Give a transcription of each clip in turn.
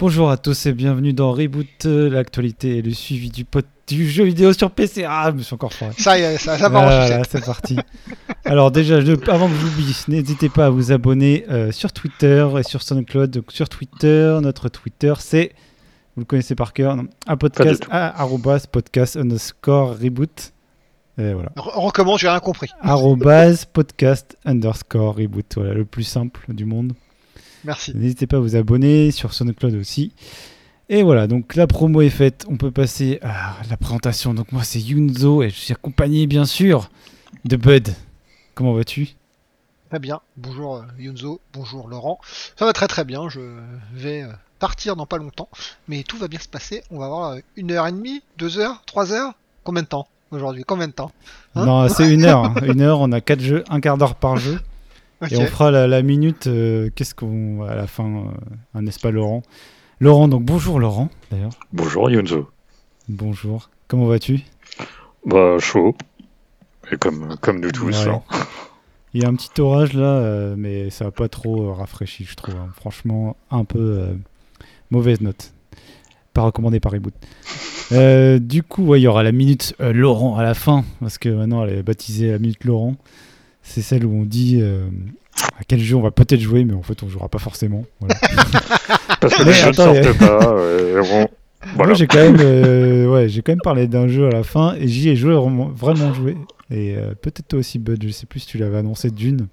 Bonjour à tous et bienvenue dans Reboot, euh, l'actualité et le suivi du, pot- du jeu vidéo sur PC. Ah, je me suis encore foiré. Ça y est, ça, ça va en Voilà, sucette. c'est parti. Alors déjà, je- avant que j'oublie, n'hésitez pas à vous abonner euh, sur Twitter et sur SoundCloud. Donc, sur Twitter, notre Twitter, c'est, vous le connaissez par cœur, non, un podcast, à, arrobas, podcast underscore reboot. Et voilà. Re- recommence, j'ai rien compris. arrobas, podcast underscore reboot. Voilà, le plus simple du monde. Merci. N'hésitez pas à vous abonner sur SoundCloud aussi. Et voilà, donc la promo est faite. On peut passer à la présentation. Donc moi c'est Yunzo et je suis accompagné bien sûr de Bud. Comment vas-tu? Très bien. Bonjour euh, Yunzo, bonjour Laurent. Ça va très très bien. Je vais euh, partir dans pas longtemps, mais tout va bien se passer. On va avoir euh, une heure et demie, deux heures, trois heures? Combien de temps aujourd'hui? Combien de temps? Hein? Non, c'est une heure. hein. Une heure, on a quatre jeux, un quart d'heure par jeu. Et on fera la, la minute. euh, Qu'est-ce qu'on. à la fin, euh, n'est-ce pas Laurent? Laurent, donc bonjour Laurent d'ailleurs. Bonjour Yunzo. Bonjour. Comment vas-tu? Bah chaud. Et comme, comme nous tous. Ouais. hein. Il y a un petit orage là, euh, mais ça va pas trop euh, rafraîchi, je trouve. hein. Franchement, un peu euh, mauvaise note. Pas recommandé par Reboot. Euh, du coup, ouais, il y aura la minute euh, Laurent à la fin, parce que maintenant elle est baptisée la minute Laurent. C'est celle où on dit euh, à quel jeu on va peut-être jouer, mais en fait on jouera pas forcément. Voilà. Parce que Mais les jeux ne sortent pas. euh, bon, voilà. Moi j'ai quand même, euh, ouais, j'ai quand même parlé d'un jeu à la fin et j'y ai joué vraiment, joué. Et euh, peut-être toi aussi, Bud. Je sais plus si tu l'avais annoncé d'une.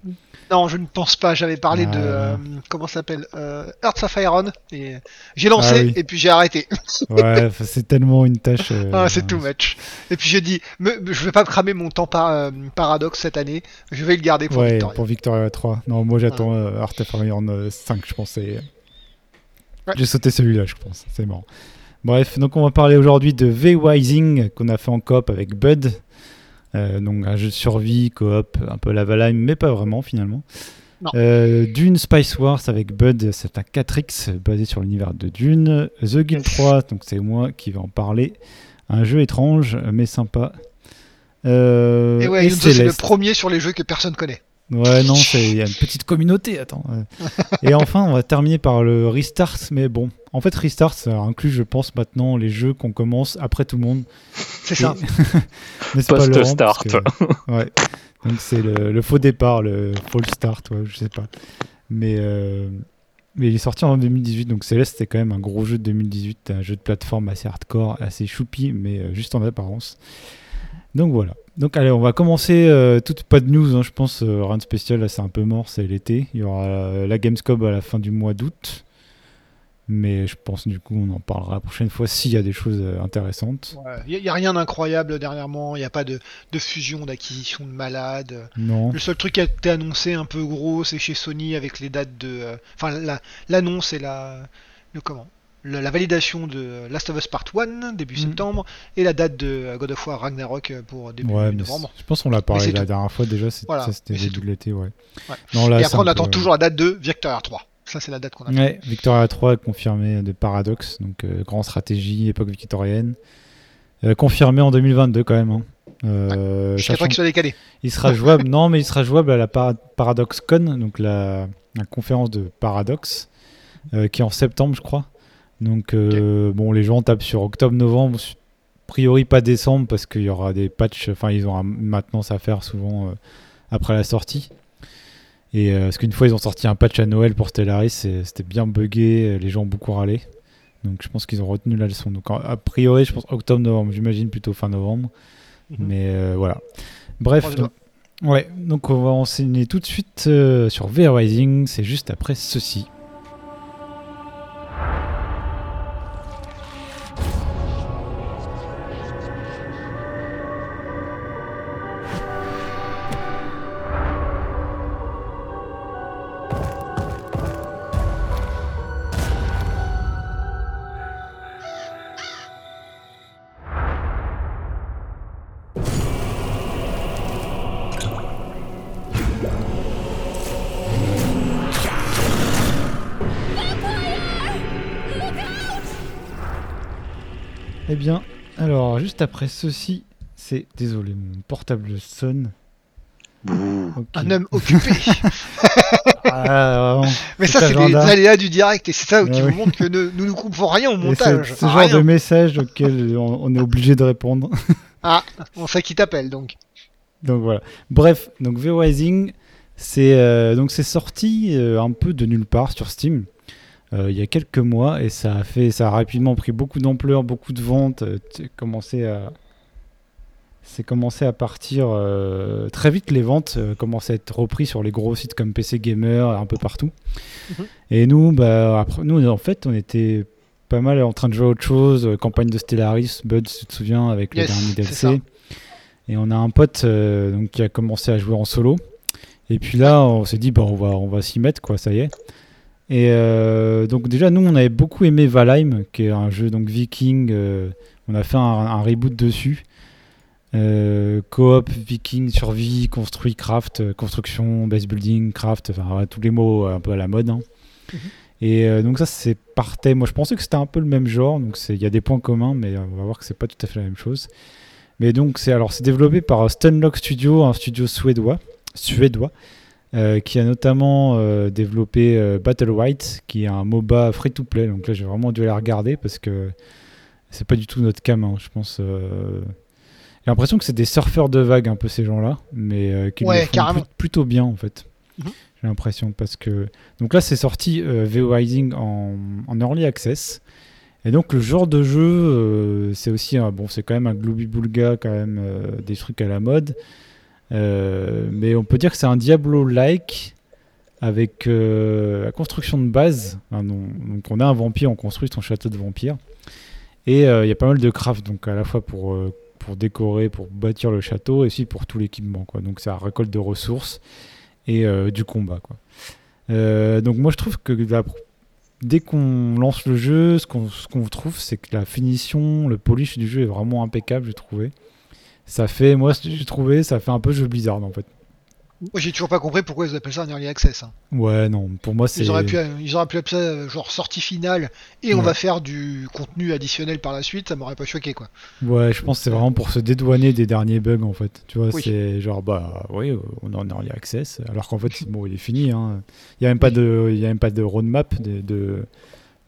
Non, je ne pense pas. J'avais parlé Ah, de là. euh, comment ça s'appelle euh, Earth of Iron et j'ai lancé Ah oui. et puis j'ai arrêté. Ouais, c'est tellement une tâche. euh, Ah, c'est too much. Et puis j'ai dit, me- je vais pas cramer mon temps par euh, paradoxe cette année. Je vais le garder pour Ouais, Victoria. pour Victoria 3. Non, moi j'attends euh, Art of Iron euh, 5, je pensais. Ouais. J'ai sauté celui-là, je pense. C'est marrant. Bref, donc on va parler aujourd'hui de V-Wising qu'on a fait en coop avec Bud. Euh, donc un jeu de survie, coop, un peu la Valheim, mais pas vraiment finalement. Euh, Dune Spice Wars avec Bud, c'est un 4X basé sur l'univers de Dune. The Guild 3, donc c'est moi qui vais en parler. Un jeu étrange mais sympa. Euh, Et ouais, et c'est le premier sur les jeux que personne connaît. Ouais, non, c'est- il y a une petite communauté, attends. Et enfin, on va terminer par le Restart, mais bon. En fait, Restart, ça inclut, je pense, maintenant les jeux qu'on commence après tout le monde. C'est ça. N'est-ce pas, Laurent Post-start. Que- Ouais. Donc c'est le, le faux départ, le fall start, ouais, je sais pas. Mais, euh, mais il est sorti en 2018, donc Céleste, c'était quand même un gros jeu de 2018, un jeu de plateforme assez hardcore, assez choupi, mais euh, juste en apparence. Donc voilà. Donc allez, on va commencer. euh, toute pas de news, hein, je pense. euh, rien de spécial, là c'est un peu mort, c'est l'été. Il y aura euh, la Gamescom à la fin du mois d'août. Mais je pense du coup on en parlera la prochaine fois s'il y a des choses euh, intéressantes. Il n'y a, rien d'incroyable dernièrement, il n'y a pas de, de fusion, d'acquisition de malades. Non. Le seul truc qui a été annoncé un peu gros, c'est chez Sony avec les dates de. Enfin, la- l'annonce et la. Le comment Le- La validation de Last of Us Part 1 début Mm. septembre et la date de euh, God of War Ragnarok euh, pour début Ouais, novembre. je pense qu'on l'a parlé la tout. dernière fois déjà, Voilà, c'était c'est début de l'été, ouais. Ouais. Non, là, et après, on attend peu- toujours la date de Victoria 3. Ça, c'est la date qu'on attend. Ouais, Victoria 3 confirmé de Paradox, donc euh, grand stratégie, époque victorienne. Euh, confirmé en 2022 quand même. Hein. Euh, Je sais sachant pas qu'il soit décalé. Il sera jouable, non, mais il sera jouable à la Para- Paradox Con, donc la, la conférence de Paradox, euh, qui est en septembre, je crois. Donc, euh, bon, les gens tapent sur octobre-novembre, a priori pas décembre, parce qu'il y aura des patchs, enfin, ils ont maintenance à faire souvent euh, après la sortie. Et euh, parce qu'une fois, ils ont sorti un patch à Noël pour Stellaris, c'était bien buggé, les gens ont beaucoup râlé. Donc, je pense qu'ils ont retenu la leçon. Donc, a priori, je pense octobre-novembre, j'imagine plutôt fin novembre. Mhm. Mais euh, voilà. Bref, donc, ouais, donc on va enseigner tout de suite euh, sur VR Rising, c'est juste après ceci. Juste après ceci, c'est désolé, mon portable sonne. Un homme occupé. Ah. Mais ça, c'est les aléas du direct et c'est ça qui Ah vous montre que ne- nous ne coupons rien au montage. c'est ce genre de message auquel on, on est obligé de répondre. On sait qui t'appelle donc. Donc voilà. Bref, donc V Rising, c'est euh, donc c'est sorti euh, un peu de nulle part sur Steam euh, il y a quelques mois et ça a fait, ça a rapidement pris beaucoup d'ampleur, beaucoup de ventes. euh, t- commencé à, c'est commencé à partir euh, très vite. Les ventes euh, commençaient à être repris sur les gros sites comme PC Gamer, un peu partout. Mhm. Et nous, bah après, nous en fait, on était pas mal en train de jouer à autre chose, euh, campagne de Stellaris, Bud, tu te souviens, avec Yes, le dernier DLC. Et on a un pote euh, donc, qui a commencé à jouer en solo. Et puis là, on s'est dit, bah, on va, on va s'y mettre, quoi, ça y est. Et euh, donc déjà, nous, on avait beaucoup aimé Valheim, qui est un jeu donc viking. euh, on a fait un, un reboot dessus. Euh, coop, viking, survie, construit, craft, euh, construction, base building, craft, enfin tous les mots un peu à la mode. hein. Mhm. Et donc ça, c'est partait. Moi, je pensais que c'était un peu le même genre, donc il y a des points communs, mais on va voir que c'est pas tout à fait la même chose. Mais donc c'est alors c'est développé par Stunlock Studio, un studio suédois, suédois, euh, qui a notamment euh, développé euh, Battle White, qui est un MOBA free-to-play. Donc là, j'ai vraiment dû la regarder parce que c'est pas du tout notre cam, hein, je pense. J'ai l'impression que c'est des surfeurs de vagues un peu ces gens-là, mais qui Ouais, le font plutôt bien en fait. Mhm. J'ai l'impression parce que donc là c'est sorti VO Rising en, en early access. Et donc le genre de jeu, c'est aussi un, bon, c'est quand même un gloobie boulga, quand même des trucs à la mode. Euh, mais on peut dire que c'est un Diablo-like avec euh, la construction de base. Donc on a un vampire, on construit son château de vampire. Et euh, il y a pas mal de craft, donc à la fois pour, pour décorer, pour bâtir le château, et aussi pour tout l'équipement. Quoi. Donc la récolte de ressources et du combat. Donc moi je trouve que dès qu'on lance le jeu, ce qu'on ce qu'on trouve, c'est que la finition, le polish du jeu est vraiment impeccable, j'ai trouvé. Ça fait, moi j'ai trouvé, ça fait un peu jeu Blizzard en fait. Moi, j'ai toujours pas compris pourquoi ils appellent ça un early access. hein. Ouais, non, pour moi c'est. Ils auraient, pu, ils auraient pu appeler ça genre sortie finale et on Ouais. va faire du contenu additionnel par la suite, ça m'aurait pas choqué quoi. Ouais, je pense que c'est vraiment pour se dédouaner des derniers bugs en fait. Tu vois, Oui. c'est genre bah oui, on est en early access, alors qu'en fait bon, il est fini. hein. Il y a même pas de, il y a même pas de roadmap, de, de-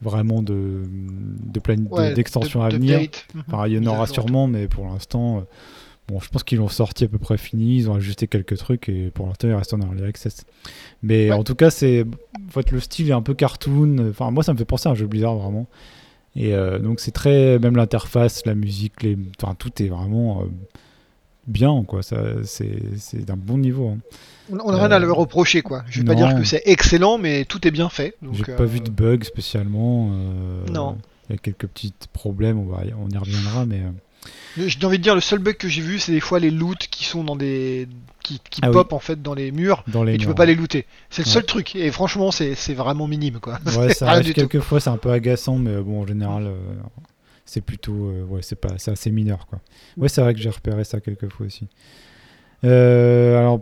vraiment de de plan Ouais, d'extension de- à venir. Mhm. Enfin, il y en aura sûrement, mais pour l'instant, euh, bon, je pense qu'ils l'ont sorti à peu près fini. Ils ont ajusté quelques trucs et pour l'instant, il reste en early access. Mais Ouais. en tout cas, c'est en fait le style est un peu cartoon. Enfin, moi, ça me fait penser à un jeu Blizzard vraiment. Et euh, donc, c'est très même l'interface, la musique, les, enfin, tout est vraiment euh, bien, quoi. Ça, c'est c'est d'un bon niveau. hein. On on a rien à Euh, le reprocher quoi. Je vais pas non. dire que c'est excellent, mais tout est bien fait. J'ai pas vu de bug spécialement. Non. Il y a quelques petits problèmes, on, va, y- on y reviendra, mais. J'ai envie de dire le seul bug que j'ai vu, c'est des fois les loots qui sont dans des qui, qui Ah oui. pop en fait dans les murs dans les et tu peux pas les looter. C'est le Ouais. seul truc et franchement c'est vraiment minime quoi. Ouais, ça arrive du tout. quelques fois, c'est un peu agaçant, mais euh, bon, en général, euh, c'est plutôt, euh, ouais, c'est pas, c'est assez mineur, quoi. Ouais, c'est vrai que j'ai repéré ça quelques fois aussi. Euh, alors,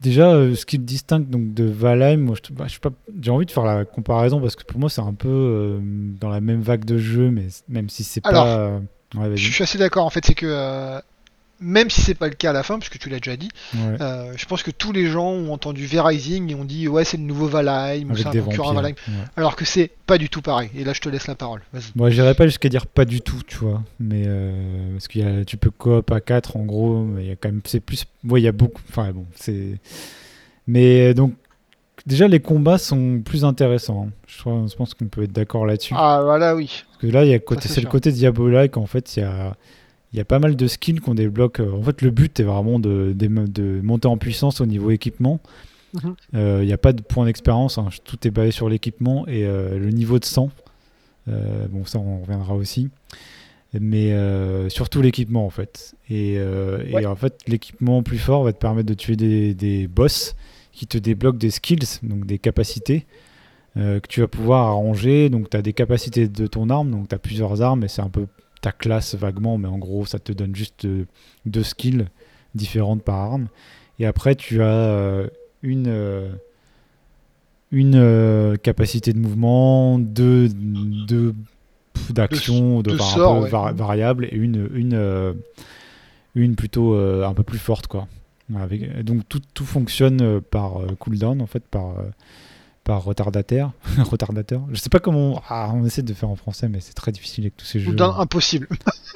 déjà, ce qui le distingue donc de Valheim, moi, bah, pas, j'ai envie de faire la comparaison parce que pour moi, c'est un peu dans la même vague de jeu, mais même si c'est pas, ouais. Je suis assez d'accord en fait, c'est que euh, même si c'est pas le cas à la fin, puisque tu l'as déjà dit, Ouais. euh, je pense que tous les gens ont entendu V-Rising et ont dit ouais c'est le nouveau Valheim ou c'est un concurrent. Valheim, ouais. alors que c'est pas du tout pareil. Et là je te laisse la parole. Moi, j'irais pas jusqu'à dire pas du tout, tu vois. Mais euh, parce qu'il y a, tu peux coop à 4 en gros, mais il y a quand même, c'est plus, ouais, il y a beaucoup. Enfin bon, c'est. Mais donc, déjà les combats sont plus intéressants. hein. Je, pense qu'on peut être d'accord là-dessus. Ah voilà oui. Parce que là, il y a côté, c'est le côté Diablo-like. En fait, il y a, il y a pas mal de skills qu'on débloque. En fait, le but est vraiment de, de, de monter en puissance au niveau équipement. Mhm. Euh, Il n'y a pas de point d'expérience. hein. Tout est basé sur l'équipement et euh, le niveau de sang. Euh, bon, ça, on reviendra aussi. Mais euh, surtout l'équipement, en fait. Et, euh, en fait, l'équipement plus fort va te permettre de tuer des, des boss qui te débloquent des skills, donc des capacités euh, que tu vas pouvoir arranger. Donc, tu as des capacités de ton arme, donc tu as plusieurs armes, et c'est un peu ta classe vaguement, mais en gros, ça te donne juste euh, deux skills différentes par arme. Et après, tu as euh, une, une capacité de mouvement, deux, deux d'action, de, sorts, ouais. var- variable, et une, une, une plutôt euh, un peu plus forte, quoi. Avec, donc tout, tout fonctionne euh, par euh, cooldown en fait, par, euh, par retardataire. retardateur. Je sais pas comment ah, on essaie de faire en français, mais c'est très difficile avec tous ces jeux. Cooldown impossible.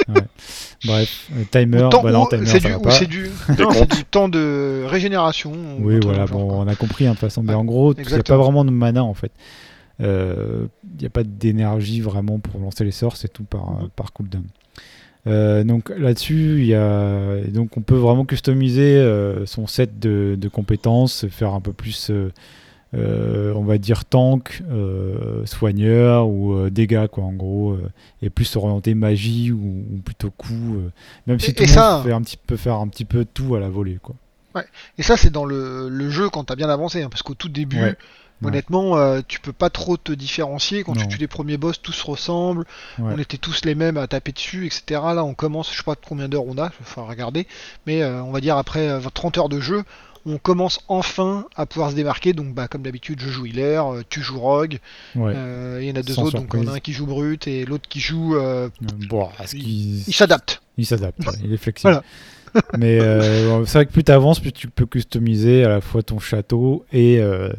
Bref, euh, timer, bah non, timer, c'est du, c'est du, temps de régénération. ou Oui, voilà, genre, bon, on a compris hein, de toute façon. Mais en gros, il n'y a pas vraiment de mana en fait. Il n'y a pas d'énergie vraiment pour lancer les sorts, c'est tout par, Mhm. par cooldown. Euh, donc là-dessus, il y a donc on peut vraiment customiser euh, son set de, de compétences, faire un peu plus, euh, on va dire tank, soigneur ou dégâts quoi en gros, et plus orienté magie ou, ou plutôt coup. même si Et- tout et le monde ça- fait un petit peu faire un petit peu tout à la volée quoi. Et ça, c'est dans le, le jeu quand t'as bien avancé, hein, parce qu'au tout début, Ouais. Honnêtement, euh, tu peux pas trop te différencier. Quand Non. tu tues les premiers boss, tous se ressemblent. Ouais. On était tous les mêmes à taper dessus, etc. Là, on commence, je sais pas combien d'heures on a, il faut regarder, mais euh, on va dire après euh, 30 heures de jeu, on commence enfin à pouvoir se démarquer. Donc, bah, comme d'habitude, je joue healer, euh, tu joues rogue. Ouais. euh, Il y en a deux Sans autres, donc on a un qui joue brut et l'autre qui joue. euh, Euh, Bon, il s'adapte. il s'adapte, il est flexible. Voilà. Mais euh, c'est vrai que plus tu avances, plus tu peux customiser à la fois ton château et, euh,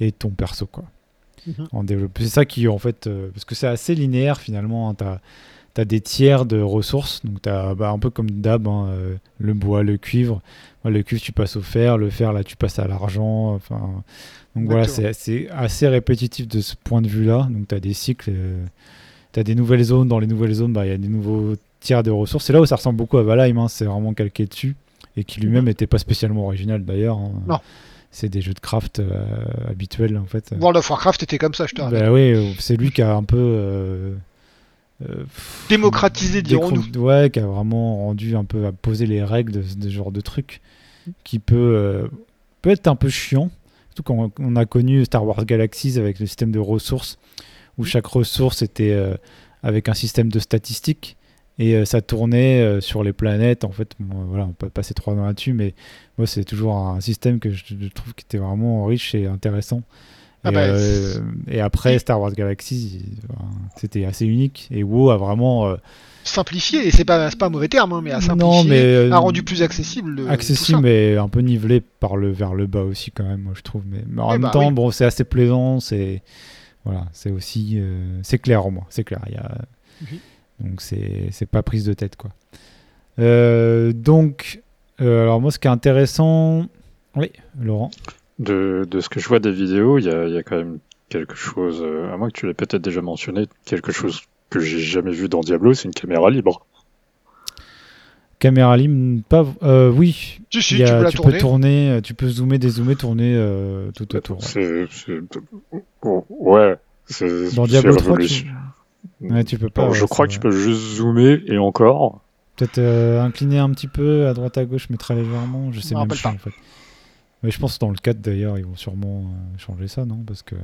et ton perso. Quoi. Mhm. En développe- C'est ça qui, en fait, euh, parce que c'est assez linéaire finalement. tu as, des tiers de ressources, donc tu as un peu comme d'hab, hein, euh, le bois, le cuivre. Ouais, le cuivre, tu passes au fer, le fer, là, tu passes à l'argent. Enfin, donc voilà, c'est assez répétitif de ce point de vue-là. Donc tu as des cycles. tu as des nouvelles zones. Dans les nouvelles zones, bah, il y a des nouveaux tiers de ressources. C'est là où ça ressemble beaucoup à Valheim. hein, c'est vraiment calqué dessus. Et qui lui-même n'était pas spécialement original d'ailleurs. hein. C'est des jeux de craft euh, habituels en fait. World of Warcraft était comme ça, je te rappelle. Bah oui, c'est lui qui a un peu. euh, euh, Démocratisé, dirons-nous. Ouais, qui a vraiment rendu un peu à poser les règles de, de ce genre de truc qui peut, peut être un peu chiant. Surtout quand on- a connu Star Wars Galaxies avec le système de ressources où chaque ressource était avec un système de statistiques et euh, ça tournait euh, sur les planètes. En fait, bon, voilà, on peut passer trois ans là-dessus, mais moi, c'est toujours un système que je, je trouve qui était vraiment riche et intéressant. Ah et, bah, euh, et après Star Wars enfin, c'était assez unique. Et WoW a vraiment euh, Simplifié, et c'est pas, c'est pas un mauvais terme, hein, mais non, mais euh, a rendu plus accessible le, tout accessible, mais un peu nivelé par le vers le bas aussi quand même, moi je trouve. Mais, mais en même bah, temps, oui. bon, c'est assez plaisant, c'est voilà, c'est aussi euh, c'est clair au moins, c'est clair. Il y a Mhm. Donc c'est c'est pas prise de tête quoi. Euh, donc euh, alors moi ce qui est intéressant, oui, Laurent. De, de ce que je vois des vidéos, il y a, il y a quand même quelque chose, euh, à moins que tu l'aies peut-être déjà mentionné, quelque chose que j'ai jamais vu dans Diablo, c'est une caméra libre. Caméra libre, pas euh, oui. Si, si, a- tu peux la tu tourner. peux tourner, tu peux zoomer, dézoomer, tourner euh, tout autour. C'est, c'est- oh, ouais. C'est, Dans Diablo 3, tu... révolution- Ouais, tu peux pas. Alors, ouais, je crois que tu peux juste zoomer et encore. Peut-être euh, incliner un petit peu à droite à gauche, mais très légèrement. Je sais me même pas. en fait. Mais je pense que dans le 4 d'ailleurs, ils vont sûrement euh, changer ça, non? Parce que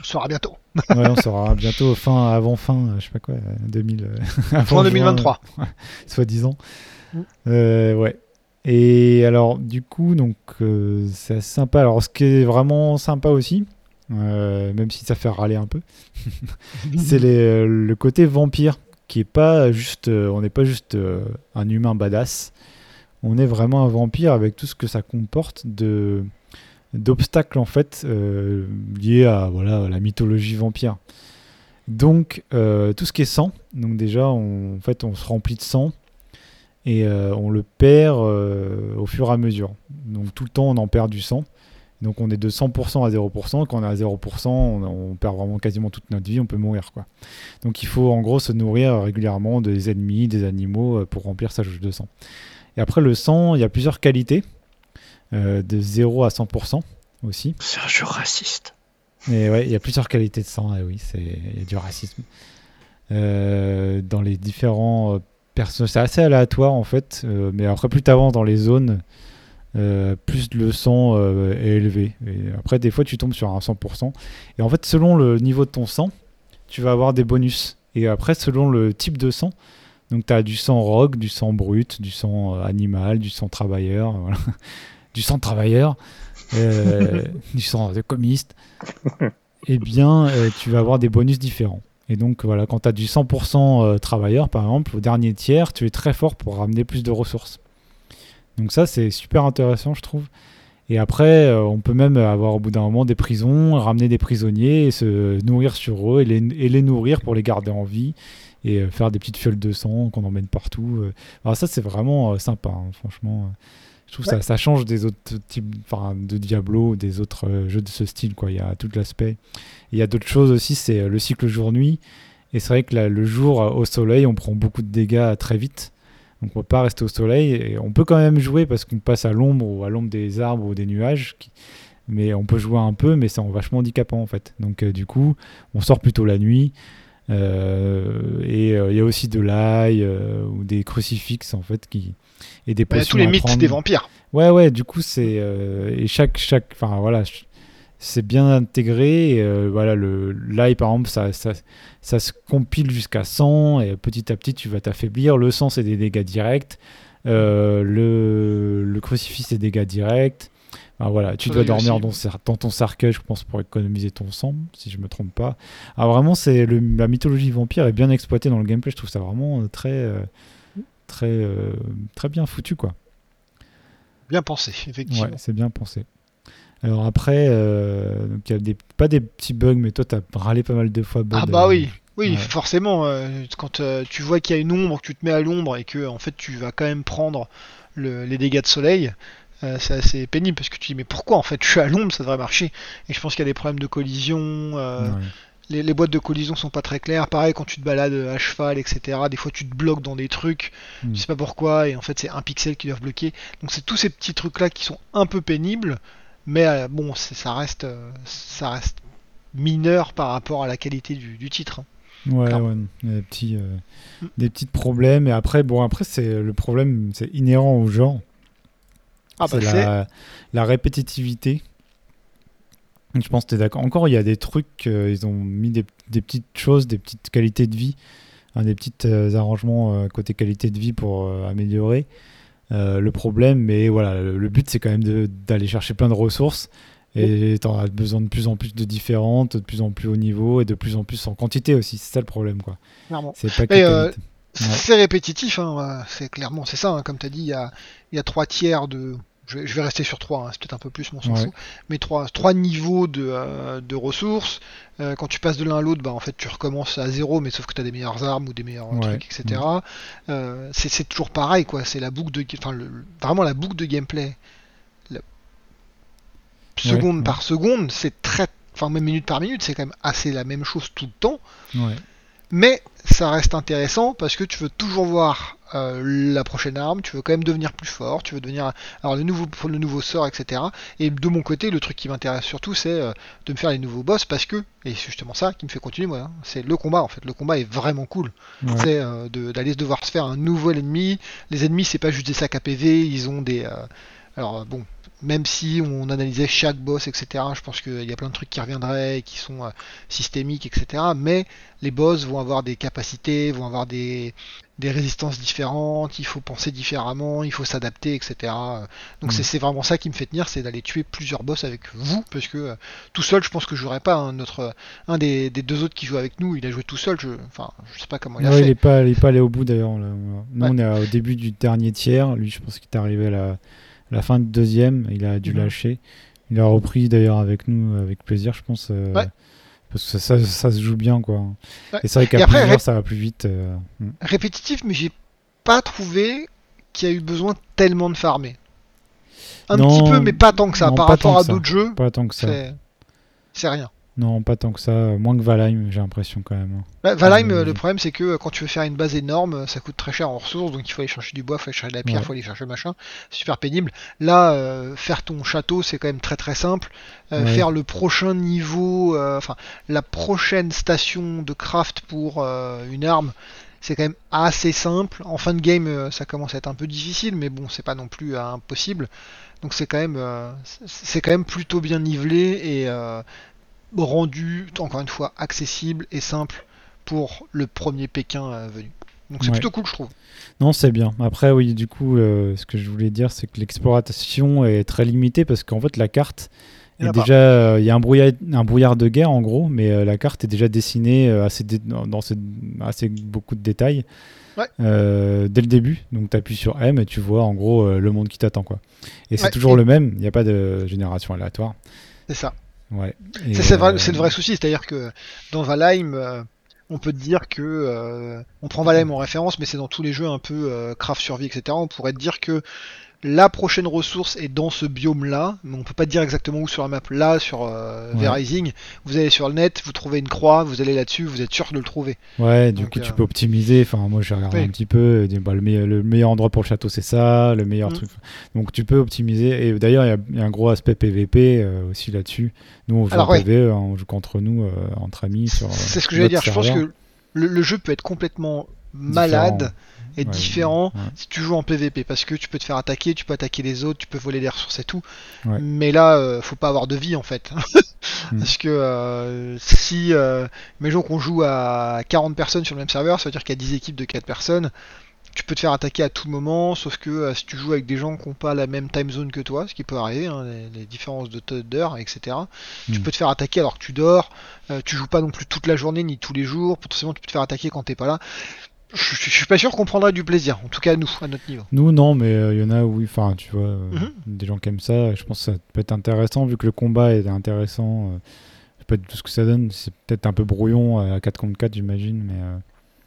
On saura bientôt. ouais, on saura bientôt fin, avant fin, euh, je sais pas quoi, euh, 2000, euh, avant Fin juin, 2023. euh, soi-disant. Mm. Euh, ouais. Et alors, du coup, donc euh, c'est assez sympa. Alors, ce qui est vraiment sympa aussi, euh, même si ça fait râler un peu, c'est les- le côté vampire qui est pas juste euh, on n'est pas juste euh, un humain badass. On est vraiment un vampire avec tout ce que ça comporte de d'obstacles en fait euh, liés à voilà à la mythologie vampire. Donc euh, tout ce qui est sang donc déjà on, en fait on se remplit de sang et euh, on le perd euh, au fur et à mesure. Donc tout le temps on en perd du sang donc on est de 100% à 0%. Quand on est à 0%, on, on perd vraiment quasiment toute notre vie, on peut mourir. quoi. Donc il faut en gros se nourrir régulièrement des ennemis, des animaux euh, pour remplir sa jauge de sang. Et après le sang, il y a plusieurs qualités, euh, de 0 à 100% aussi. C'est un jeu raciste. Et ouais, il y a plusieurs qualités de sang, et oui, il y a du racisme. Euh, dans les différents personnages, c'est assez aléatoire en fait, euh, mais après plus t'avances dans les zones, euh, plus le sang euh, est élevé. Après, des fois, tu tombes sur un 100%. Et en fait, selon le niveau de ton sang, tu vas avoir des bonus. Et après, selon le type de sang, donc tu as du sang rogue, du sang brut, du sang euh, animal, du sang travailleur, du sang travailleur, du sang de comiste, eh bien, tu vas avoir des bonus différents. Et donc, voilà, quand tu as du 100% euh, travailleur, par exemple, au dernier tiers, tu es très fort pour ramener plus de ressources. Donc ça, c'est super intéressant, je trouve. Et après, euh, on peut même avoir au bout d'un moment des prisons, ramener des prisonniers et se nourrir sur eux et les, et les nourrir pour les garder en vie et euh, faire des petites fioles de sang qu'on emmène partout. euh. Alors ça, c'est vraiment sympa, hein, franchement. Je trouve ça, ça change des autres types enfin, de Diablo, des autres jeux de ce style. Quoi. Il y a tout l'aspect. Il y a d'autres choses aussi, c'est le cycle jour-nuit. Et c'est vrai que là, le jour, au soleil, on prend beaucoup de dégâts très vite. Donc on peut pas rester au soleil. Et on peut quand même jouer parce qu'on passe à l'ombre ou à l'ombre des arbres ou des nuages. qui- Mais on peut jouer un peu, mais c'est vachement handicapant en fait. Donc euh, du coup, on sort plutôt la nuit. Euh, et euh, il y a aussi de l'ail euh, ou des crucifixes en fait qui et des potions tous les mythes prendre. des vampires. Ouais, ouais, du coup, c'est. et chaque. chaque enfin, voilà. ch- C'est bien intégré. et, euh, voilà, le l'ail, par exemple, ça, ça, ça se compile jusqu'à 100 et petit à petit, tu vas t'affaiblir. Le sang, c'est des dégâts directs. Euh, le, le crucifix, c'est des dégâts directs. Enfin, voilà, tu dois dormir dans, ton cercueil, je pense, pour économiser ton sang, si je me trompe pas. Alors, vraiment, c'est la mythologie vampire est bien exploitée dans le gameplay. Je trouve ça vraiment euh, très, très, très bien foutu, quoi. Bien pensé, effectivement. Ouais, c'est bien pensé. Alors après, euh, donc il y a des, pas des petits bugs, mais toi, t'as râlé pas mal de fois. Ah bah euh, oui, oui, ouais. forcément. euh, quand euh, tu vois qu'il y a une ombre, que tu te mets à l'ombre et que en fait tu vas quand même prendre le- les dégâts de soleil, euh, c'est assez pénible parce que tu dis mais pourquoi en fait je suis à l'ombre, ça devrait marcher. Et je pense qu'il y a des problèmes de collision. euh, ouais. les, les boîtes de collision sont pas très claires. Pareil quand tu te balades à cheval, etc. Des fois tu te bloques dans des trucs, Mm. tu sais pas pourquoi et en fait c'est un pixel qui doivent bloquer. Donc c'est tous ces petits trucs là qui sont un peu pénibles, mais euh, bon ça reste euh, ça reste mineur par rapport à la qualité du, du titre. hein. Ouais, il y a des petits, euh, Mm. des petits problèmes. Et après, bon, après, c'est le problème, c'est inhérent au genre. Ah bah c'est c'est la, la répétitivité. Je pense que tu es d'accord. Encore, il y a des trucs, euh, ils ont mis des, des petites choses, des petites qualités de vie, hein, des petits euh, arrangements côté qualité de vie pour améliorer le problème. Mais voilà, le, le but, c'est quand même d'aller chercher plein de ressources. Et tu as besoin de plus en plus de différentes, de plus en plus haut niveau et de plus en plus en quantité aussi. C'est ça le problème, quoi. C'est pas que euh. Ouais. C'est répétitif, hein, euh, c'est clairement c'est ça. hein, comme tu as dit, il y a, il y a trois tiers de. Je vais, je vais rester sur trois, hein, c'est peut-être un peu plus, mais on s'en Ouais. fout. Mais trois, trois niveaux de, euh, de ressources. Euh, quand tu passes de l'un à l'autre, bah, en fait, tu recommences à zéro, mais sauf que tu as des meilleures armes ou des meilleurs Ouais. trucs, etc. Euh, c'est toujours pareil, quoi. C'est la boucle de. Enfin, vraiment la boucle de gameplay. La- Seconde par seconde, c'est très. Enfin, même minute par minute, c'est quand même assez la même chose tout le temps. Mais ça reste intéressant parce que tu veux toujours voir euh, la prochaine arme, tu veux quand même devenir plus fort, tu veux devenir alors le nouveau le nouveau sort, etc. Et de mon côté, le truc qui m'intéresse surtout, c'est euh, de me faire les nouveaux boss parce que et c'est justement ça qui me fait continuer moi. hein, c'est le combat en fait. Le combat est vraiment cool. Ouais. C'est euh, de- d'aller devoir se faire un nouvel ennemi. Les ennemis, c'est pas juste des sacs à PV, ils ont des alors bon. Même si on analysait chaque boss, etc., je pense qu'il y a plein de trucs qui reviendraient et qui sont euh, systémiques, etc. Mais les boss vont avoir des capacités, vont avoir des, des résistances différentes, il faut penser différemment, il faut s'adapter, etc. Donc Mm. c'est vraiment ça qui me fait tenir, c'est d'aller tuer plusieurs boss avec vous, parce que euh, tout seul, je pense que je jouerai pas. hein. Notre, un des, des deux autres qui joue avec nous, il a joué tout seul, je, enfin, je sais pas comment il a Ouais, fait. il est pas, pas allé au bout d'ailleurs. Nous, Ouais. on est au début du dernier tiers. Lui, je pense qu'il est arrivé à la, la fin du deuxième. Il a dû Mhm. lâcher. Il a repris d'ailleurs avec nous, avec plaisir, je pense. euh, Ouais. Parce que ça, ça, ça se joue bien, quoi. Ouais. Et c'est vrai qu'à plusieurs, ça va plus vite. euh, mm. Répétitif, mais j'ai pas trouvé qu'il y a eu besoin tellement de farmer. Un Non, petit peu, mais pas tant que ça. non, Par rapport à d'autres jeux, Pas tant que ça. c'est rien. Non, pas tant que ça. Moins que Valheim, j'ai l'impression quand même. Bah, Valheim, Euh, euh, le problème c'est que euh, quand tu veux faire une base énorme, ça coûte très cher en ressources, donc il faut aller chercher du bois, il faut aller chercher de la pierre, il Ouais. faut aller chercher machin, c'est super pénible. Là, euh, faire ton château, c'est quand même très très simple. Euh, Ouais. Faire le prochain niveau, enfin la prochaine station de craft pour une arme, c'est quand même assez simple. En fin de game, ça commence à être un peu difficile, mais bon, c'est pas non plus impossible. Donc c'est quand même, c'est- quand même plutôt bien nivelé et euh, rendu, encore une fois, accessible et simple pour le premier Pékin euh, venu. Donc c'est Ouais. plutôt cool, je trouve. Non, c'est bien. Après, oui, du coup, euh, ce que je voulais dire, c'est que l'exploration est très limitée parce qu'en fait, la carte a déjà, euh, il y a un brouillard, un brouillard de guerre en gros, mais euh, la carte est déjà dessinée assez dé- dans assez beaucoup de détails Ouais. dès le début. Donc tu appuies sur M et tu vois en gros le monde qui t'attend quoi. Et c'est Ouais, toujours le même. Il n'y a pas de génération aléatoire. C'est ça. Ouais. C'est euh, c'est le vrai souci, c'est-à-dire que dans Valheim, euh, on peut dire que euh, on prend Valheim en référence, mais c'est dans tous les jeux un peu euh, craft survie, etc. On pourrait dire que la prochaine ressource est dans ce biome-là, mais on peut pas dire exactement où sur la map. Là, sur euh, Ouais. V-Rising, vous allez sur le net, vous trouvez une croix, vous allez là-dessus, vous êtes sûr de le trouver. Ouais, du Donc, coup, euh, tu peux optimiser. Enfin, moi, j'ai regardé Oui. un petit peu. et bah, le, meilleur, le meilleur endroit pour le château, c'est ça. Le meilleur Mm. truc. Donc, tu peux optimiser. Et d'ailleurs, il y a- il y, a un gros aspect PVP euh, aussi là-dessus. Nous, on joue Alors, en ouais. PVE, hein, on joue contre nous, euh, entre amis. euh, C'est ce que j'allais dire. Je pense que le, le jeu peut être complètement malade Ouais, différent ouais. si tu joues en PVP parce que tu peux te faire attaquer, tu peux attaquer les autres, tu peux voler les ressources et tout. Ouais. Mais là, euh, faut pas avoir de vie en fait. Mm. Parce que euh, si, euh, imaginons qu'on joue à 40 personnes sur le même serveur, ça veut dire qu'il y a 10 équipes de 4 personnes. Tu peux te faire attaquer à tout moment, sauf que euh, si tu joues avec des gens qui n'ont pas la même time zone que toi, ce qui peut arriver, hein, les, les différences de d'heures, etc. Tu Mm. peux te faire attaquer alors que tu dors. tu joues pas non plus toute la journée ni tous les jours. Potentiellement, tu peux te faire attaquer quand t'es pas là. Je, suis pas sûr qu'on prendrait du plaisir. En tout cas, nous, à notre niveau. Nous, non, mais euh, il y en a, oui. Enfin, tu vois, euh, Mhm. des gens qui aiment ça. Je pense que ça peut être intéressant vu que le combat est intéressant. euh, je sais pas du tout ce que ça donne. C'est peut-être un peu brouillon euh, à 4 contre 4, j'imagine. Mais euh,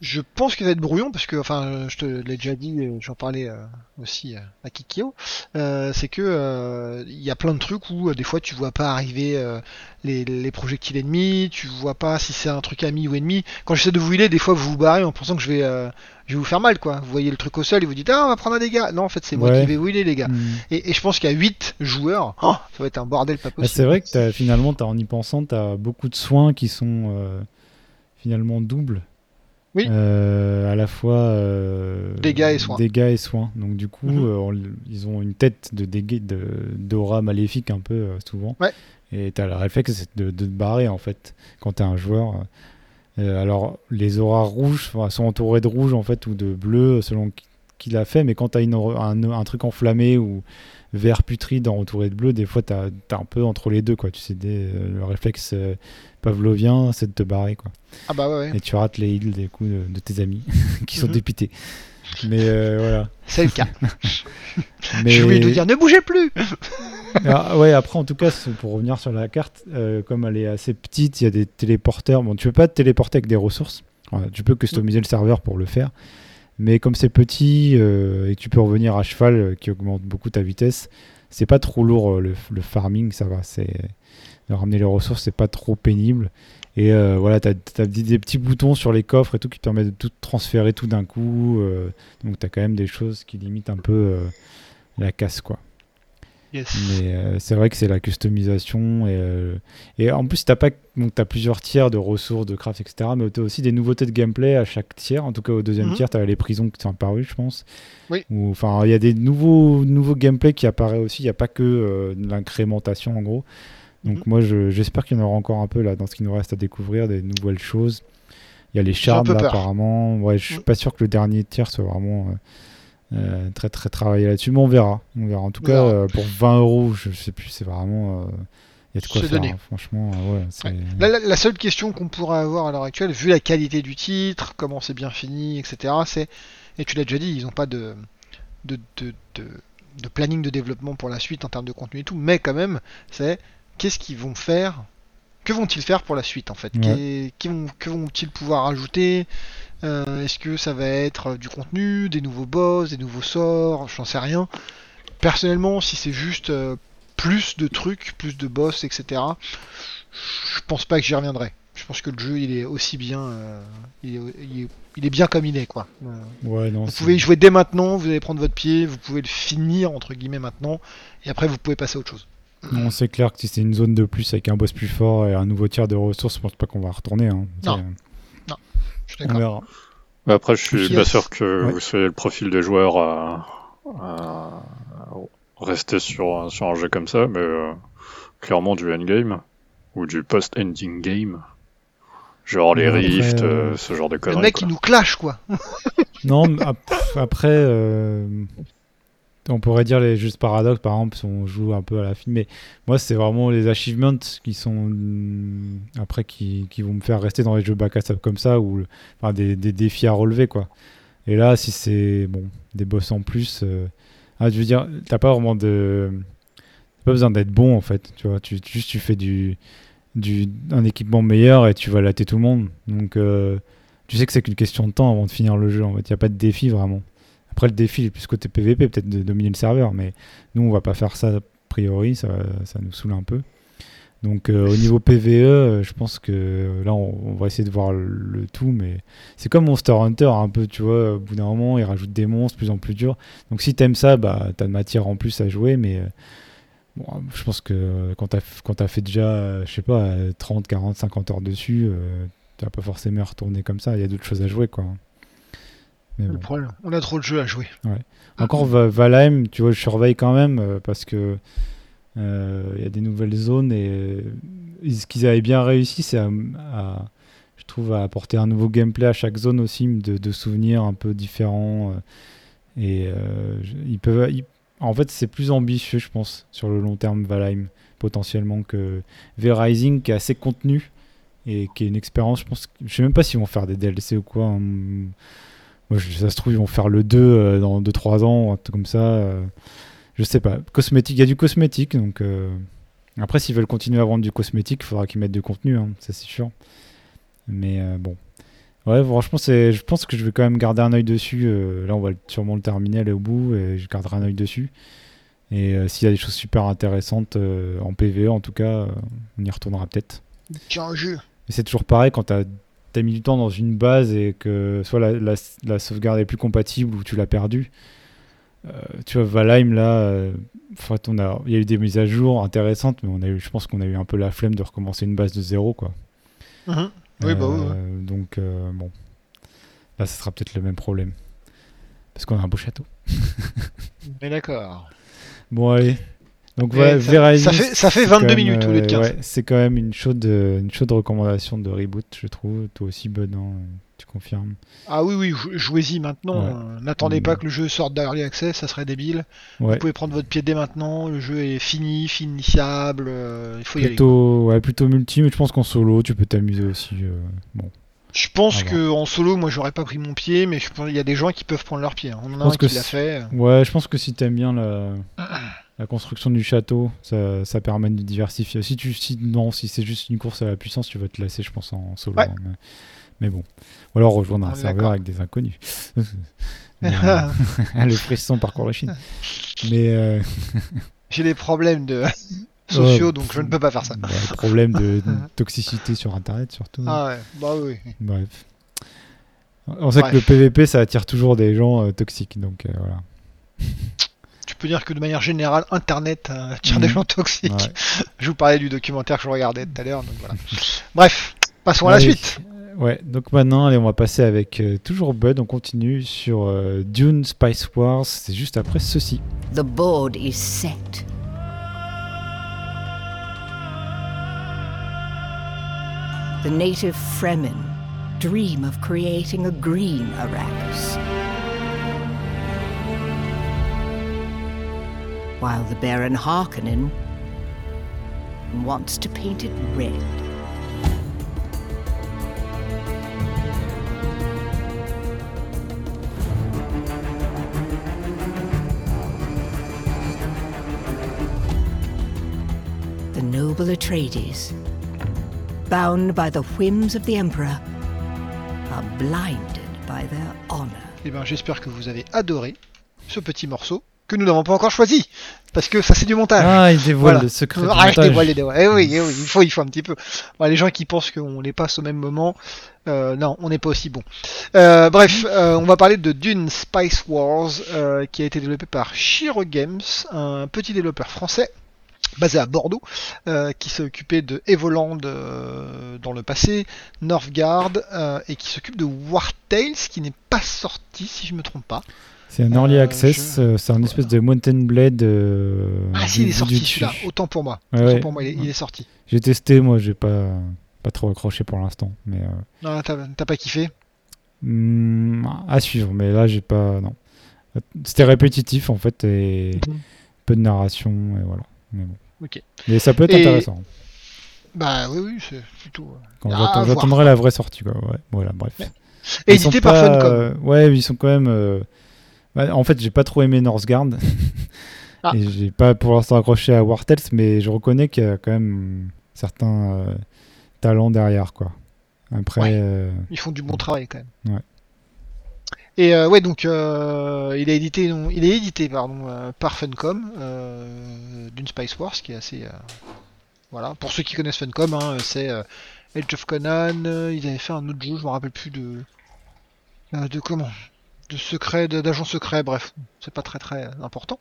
Je pense qu'il va être brouillon parce que, enfin, je te l'ai déjà dit, euh, j'en parlais euh, aussi euh, à Kikyo. euh, c'est que il y a plein de trucs où des fois tu vois pas arriver les, les projectiles ennemis, tu vois pas si c'est un truc ami ou ennemi. Quand j'essaie de vous healer, des fois vous vous barrez en pensant que je vais, je vais vous faire mal, quoi. Vous voyez le truc au sol et vous dites ah on va prendre un dégât. Non, en fait c'est moi qui vais vous healer les gars. mm. Et, et je pense qu'il y a 8 joueurs, oh, ça va être un bordel pas Bah, possible. c'est vrai que t'as- finalement, as, en y pensant, tu as beaucoup de soins qui sont finalement doubles. Oui. Euh, à la fois euh, Dégâts et soins. dégâts et soins. Donc du coup, Mhm. euh, on- ils ont une tête de dégâts de d'aura maléfique un peu souvent. Ouais. Et tu as le réflexe de, de te barrer en fait quand tu es un joueur. Alors les auras rouges sont entourées de rouge en fait ou de bleu selon qui, qui l'a fait. Mais quand tu as une, un, un truc enflammé ou vert putride entouré de bleu, des fois tu as, un peu entre les deux quoi. Tu sais, des- le réflexe pavlovien, c'est de te barrer quoi. Ah bah ouais, ouais. Et tu rates les heals des coups de, de tes amis qui sont Mhm. dépités. Mais euh, voilà. c'est le cas. Mais Je voulais nous dire ne bougez plus. Ah, ouais, après en tout cas, pour revenir sur la carte, euh, comme elle est assez petite, il y a des téléporteurs. Bon, tu peux pas te téléporter avec des ressources. Tu peux customiser le serveur pour le faire. Mais comme c'est petit euh, et que tu peux revenir à cheval, euh, qui augmente beaucoup ta vitesse, c'est pas trop lourd euh, le, le farming, ça va. C'est de ramener les ressources, c'est pas trop pénible. Et euh, voilà, tu as, des petits boutons sur les coffres et tout qui te permettent de tout transférer tout d'un coup. euh, donc tu as quand même des choses qui limitent un peu euh, la casse, quoi. Yes. Mais c'est vrai que c'est la customisation. Et, et en plus, t'as pas, donc as plusieurs tiers de ressources, de craft, etc. Mais tu as aussi des nouveautés de gameplay à chaque tiers. En tout cas, au deuxième Mhm. tiers, tu as les prisons qui sont apparues, je pense. Oui. Ou- Enfin, il y a des nouveaux, nouveaux gameplay qui apparaissent aussi. Il n'y a pas que l'incrémentation, en gros. Donc, Mhm. moi, je- j'espère qu'il y en aura encore un peu là dans ce qui nous reste à découvrir, des nouvelles choses. Il y a les charmes, là, peur. apparemment. Ouais, je suis Mhm. pas sûr que le dernier tiers soit vraiment. euh, euh, très très travaillé là-dessus, mais on verra. On verra. En tout cas, euh, pour 20 euros, je sais plus, c'est vraiment. Il y a de quoi faire. hein. Franchement, ouais. c'est- Ouais. La, la- la seule question qu'on pourrait avoir à l'heure actuelle, vu la qualité du titre, comment c'est bien fini, etc., c'est, et tu l'as déjà dit, ils n'ont pas de, de, de, de, de planning de développement pour la suite en termes de contenu et tout, mais quand même, c'est qu'est-ce qu'ils vont faire, que vont-ils faire pour la suite en fait, Ouais. Vont, que vont-ils pouvoir ajouter Euh, Est-ce que ça va être du contenu, des nouveaux boss, des nouveaux sorts, j'en sais rien. Personnellement, si c'est juste euh, plus de trucs, plus de boss, etc., je pense pas que j'y reviendrai. Je pense que le jeu il est aussi bien, euh, il, est, il est- il est bien comme il est quoi. Ouais, non. vous pouvez y jouer dès maintenant, vous allez prendre votre pied, vous pouvez le finir entre guillemets maintenant, et après vous pouvez passer à autre chose. Non, c'est clair que si c'est une zone de plus avec un boss plus fort et un nouveau tiers de ressources, je pense pas qu'on va retourner. Hein. Non. C'est- Je suis d'accord. verra. Mais Après, je suis Yes. pas sûr que Ouais. vous soyez le profil des joueurs à, à rester sur, sur un jeu comme ça, mais euh, clairement du endgame ou du post-ending game. Genre les après, rifts, euh, euh, ce genre de Le conneries. mec quoi. il nous clash quoi. Non, ap- après, euh, on pourrait dire les jeux de paradoxe, par exemple, si on joue un peu à la fin, mais moi, c'est vraiment les achievements qui sont mm, après qui, qui vont me faire rester dans les jeux bac à comme ça, ou enfin, des, des défis à relever, quoi. Et là, si c'est bon, des boss en plus, euh, ah, je veux dire, t'as pas vraiment de. t'as pas besoin d'être bon en fait, tu vois. Tu, juste tu fais du, du, un équipement meilleur et tu vas latter tout le monde. Donc euh, tu sais que c'est qu'une question de temps avant de finir le jeu. En fait, il n'y a pas de défi vraiment. Après, le défi est plus côté PVP, peut-être de dominer le serveur, mais nous on va pas faire ça a priori, ça, ça nous saoule un peu. Donc euh, au niveau PVE, euh, je pense que euh, là on, va essayer de voir le, tout, mais c'est comme Monster Hunter un peu, tu vois, au bout d'un moment ils rajoutent des monstres plus en plus durs. Donc si t'aimes ça, bah t'as de matière en plus à jouer, mais bon, je pense que quand t'as t'as fait déjà, je sais pas, euh, 30, 40, 50 heures dessus, vas pas forcément retourner comme ça, il y a d'autres choses à jouer quoi. Mais Le bon. problème, on a trop de jeux à jouer. Encore Va- Valheim, tu vois, je surveille quand même euh, parce que euh, il y a des nouvelles zones et euh, ce qu'ils avaient bien réussi, c'est à, à- je trouve, à apporter un nouveau gameplay à chaque zone aussi, de, de souvenirs un peu différents. euh, et euh, ils peuvent, ils- en fait, c'est plus ambitieux, je pense, sur le long terme Valheim potentiellement que V-Rising qui est assez contenu et qui est une expérience, je pense. Je sais même pas s'ils vont faire des DLC ou quoi. hein. Moi, je- ça se trouve, ils vont faire le 2 euh, dans 2-3 ans, un truc comme ça. euh, je sais pas. Cosmétique, il y a du cosmétique, donc. euh, Après, s'ils veulent continuer à vendre du cosmétique, il faudra qu'ils mettent du contenu, hein, ça c'est sûr. Mais bon. Ouais, franchement, je pense que je vais quand même garder un œil dessus. là, on va sûrement le terminer, aller au bout, et je garderai un œil dessus. Et euh, s'il y a des choses super intéressantes euh, en PVE, en tout cas, euh, on y retournera peut-être. Tiens, jeu. Mais c'est toujours pareil quand t'as as mis du temps dans une base et que soit la, la- la sauvegarde est plus compatible ou tu l'as perdu. Euh, tu vois, Valheim, là, euh, on a, il y a eu des mises à jour intéressantes, mais on a eu, je pense qu'on a eu un peu la flemme de recommencer une base de zéro, quoi. Mhm. Oui, bah oui, oui. Euh, Donc, euh, bon. Là, ce sera peut-être le même problème. Parce qu'on a un beau château. Mais d'accord. Bon, allez. Donc, voilà, ça- V-Rising, ça fait- ça fait c'est 22 quand même, minutes au lieu de euh, 15. ouais, c'est quand même une chaude, euh, une chaude recommandation de reboot, je trouve. Toi aussi, Bud, hein, tu confirmes. Ah oui, oui, jou- jouez-y maintenant. Ouais. euh, N'attendez Mm. pas que le jeu sorte d'Early Access, ça serait débile. Ouais. Vous pouvez prendre votre pied dès maintenant, le jeu est fini, finissable, euh, il faut y aller. Plutôt, ouais, plutôt multi, mais je pense qu'en solo, tu peux t'amuser aussi. euh, bon. Je pense À que en solo, moi j'aurais pas pris mon pied, mais qu'il y a des gens qui peuvent prendre leur pied. hein. On en a un qui l'a fait. Ouais, je pense que si t'aimes bien la, la construction du château, ça, ça permet de diversifier. Si tu, si, non, si c'est juste une course à la puissance, tu vas te lasser, je pense, en solo. Ouais. hein, mais, mais bon. Ou alors rejoindre On un serveur avec des inconnus. Mais, euh, le frisson parcours la Chine. Mais euh, J'ai des problèmes de sociaux, Ouais. donc je ne peux pas faire ça. bah, problème de, de toxicité sur Internet, surtout. Ah ouais, bah oui. Bref. On sait Bref. que le PVP, ça attire toujours des gens euh, toxiques, donc euh, voilà. Peux dire que de manière générale, Internet euh, attire des gens toxiques. Ouais. Je vous parlais du documentaire que je regardais tout à l'heure, donc voilà. Bref, passons à la suite. Ouais, donc maintenant, allez, on va passer avec euh, toujours Bud. On continue sur euh, Dune Spice Wars. C'est juste après ceci. The board is set. The native Fremen dream of creating a green Arrakis. While the Baron Harkonnen wants to paint it red. the noble Atreides, bound by the whims of the Emperor, are blinded by their honor. Eh bien, j'espère que vous avez adoré ce petit morceau que nous n'avons pas encore choisi, parce que ça c'est du montage. Ah, il dévoile Voilà. le secret Ah, montage. Eh oui, eh oui, il faut, il faut un petit peu. Bon, les gens qui pensent qu'on les passe au même moment, euh, non, on n'est pas aussi bon. Euh, bref, euh, on va parler de Dune Spice Wars, qui a été développé par Shiro Games, un petit développeur français basé à Bordeaux, euh, qui s'est occupé de Evoland euh, dans le passé, Northgard, euh, et qui s'occupe de War Tales, qui n'est pas sorti, si je me trompe pas. C'est un early Euh, access. je- euh, C'est un espèce de Mountain Blade. euh, Ah si, il est sorti celui-là, autant pour moi. Ouais, Autant ouais. pour moi, il est, il est sorti. J'ai testé, moi, j'ai pas, pas trop accroché pour l'instant. Mais Non, t'as pas kiffé hmm, à suivre. Mais là, j'ai pas. Non. C'était répétitif en fait et Mhm. peu de narration et voilà. Mais bon. Ok. Mais ça peut être Et- intéressant. Bah oui, oui, c'est plutôt. J'attendrai la vraie sortie quoi. Ouais, voilà, bref. Ouais. Ils Édité par pas, Funcom. ouais, ils sont quand même. euh, bah, en fait, j'ai pas trop aimé Northgard. Ah. Et j'ai pas pour l'instant accroché à War Tales, mais je reconnais qu'il y a quand même certains euh, talents derrière quoi. Après, Ouais. euh, Ils font du bon travail quand même. Ouais. Et euh, ouais, donc euh, il est édité, non, il est édité pardon par Funcom d'une Spice Wars qui est assez, voilà. Pour ceux qui connaissent Funcom, hein, c'est Age of Conan. ils avaient fait un autre jeu, je me rappelle plus de, de comment, secret, d'agent secret. Bref, c'est pas très très important.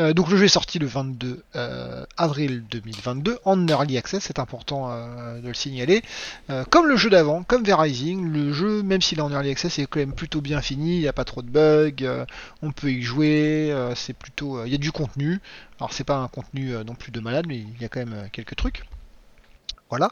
Euh, donc le jeu est sorti le 22 euh, avril 2022 en early access, c'est important euh, de le signaler. Euh, comme le jeu d'avant, comme V-Rising, le jeu, même s'il est en early access, est quand même plutôt bien fini, il n'y a pas trop de bugs, euh, on peut y jouer, euh, c'est plutôt, euh, il y a du contenu. Alors c'est pas un contenu euh, non plus de malade, mais il y a quand même euh, quelques trucs. Voilà.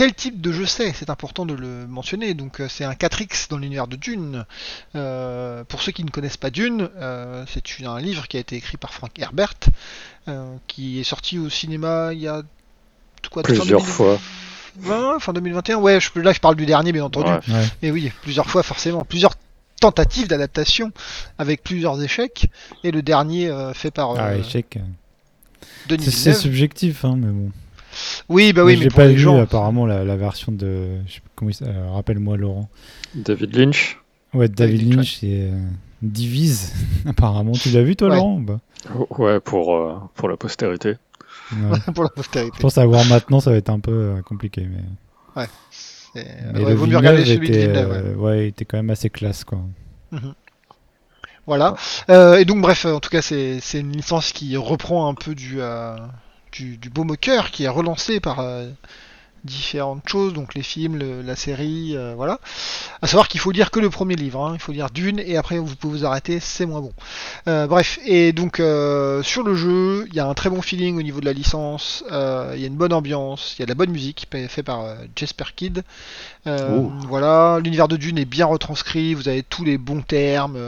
Quel type de jeu c'est? C'est important de le mentionner. Donc euh, c'est un 4X dans l'univers de Dune. Euh, pour ceux qui ne connaissent pas Dune, euh, c'est un livre qui a été écrit par Frank Herbert, euh, qui est sorti au cinéma il y a quoi, Plusieurs 2020, fois. fin 2021. Ouais, je, là je parle du dernier bien entendu. Ouais. ouais. Mais oui, plusieurs fois forcément, plusieurs tentatives d'adaptation avec plusieurs échecs. Et le dernier euh, fait par Ah, échec. C'est subjectif, hein, mais bon. Oui, bah oui, je mais l'ai pour pas les vu gens, apparemment la, la version de. Je sais plus comment il euh, Rappelle-moi Laurent. David Lynch. Ouais, David Lynch, Lynch et euh, Divise. apparemment, tu l'as vu toi, Ouais. Laurent Oh, Ouais, pour, euh, pour la postérité. Ouais. pour la postérité. Je pense à voir maintenant, ça va être un peu euh, compliqué. Mais, Et, euh, mais ouais, le Villeneuve celui de Villeneuve. ouais. ouais, il était quand même assez classe, quoi. Voilà. Euh, et donc bref, en tout cas, c'est c'est une licence qui reprend un peu du euh, du, du beau moqueur, qui est relancé par euh, différentes choses, donc les films, le- la série, euh, voilà. À savoir qu'il faut lire que le premier livre, hein. il faut lire Dune et après vous pouvez vous arrêter, c'est moins bon. Euh, bref, et donc euh, sur le jeu, il y a un très bon feeling au niveau de la licence, il y a une bonne ambiance, il y a de la bonne musique pa- fait par Jesper Kidd. Ouh. voilà, l'univers de Dune est bien retranscrit, vous avez tous les bons termes.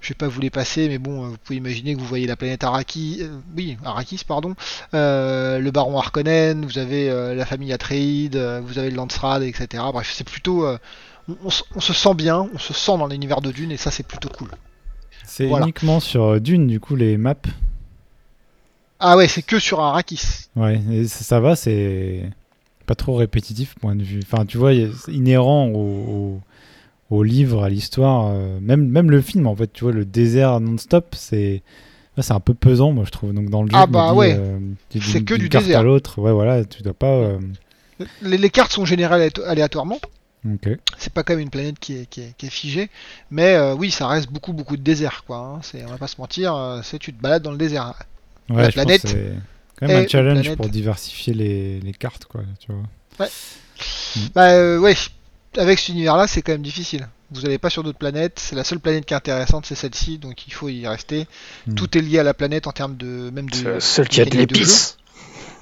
Je vais pas vous les passer, mais bon, euh, vous pouvez imaginer que vous voyez la planète Arrakis, euh, oui, Arrakis, pardon, euh, le baron Harkonnen, vous avez la famille Atreides, euh, vous avez le Landsrad, etc. Bref, c'est plutôt, on, on se- on se sent bien, on se sent dans l'univers de Dune, et ça, c'est plutôt cool. C'est Voilà. uniquement sur Dune, du coup, les maps. Ah ouais, c'est que sur Arrakis. Ouais, et ça, va, c'est pas trop répétitif, point de vue. Enfin, tu vois, inhérent au, au, au livre, à l'histoire. euh, même, même le film, en fait, tu vois, le désert non-stop, c'est. C'est un peu pesant, moi je trouve. Donc dans le jeu, Ah bah ouais. euh, C'est que du carte désert. à l'autre, ouais, voilà, tu dois pas. euh, Les, les cartes sont générées aléato- aléatoirement, Ok. c'est pas comme une planète qui est, qui est, qui est figée, mais oui, ça reste beaucoup, beaucoup de désert, quoi. hein. C'est, on va pas se mentir, c'est tu te balades dans le désert. Ouais, La je pense planète que c'est quand même un challenge planète. pour diversifier les, les cartes, quoi, tu vois. Bah euh, ouais, avec cet univers-là, c'est quand même difficile. Vous n'allez pas sur d'autres planètes, c'est la seule planète qui est intéressante, c'est celle-ci, donc il faut y rester. Hmm. Tout est lié à la planète en termes de même de seule qui a de l'épice.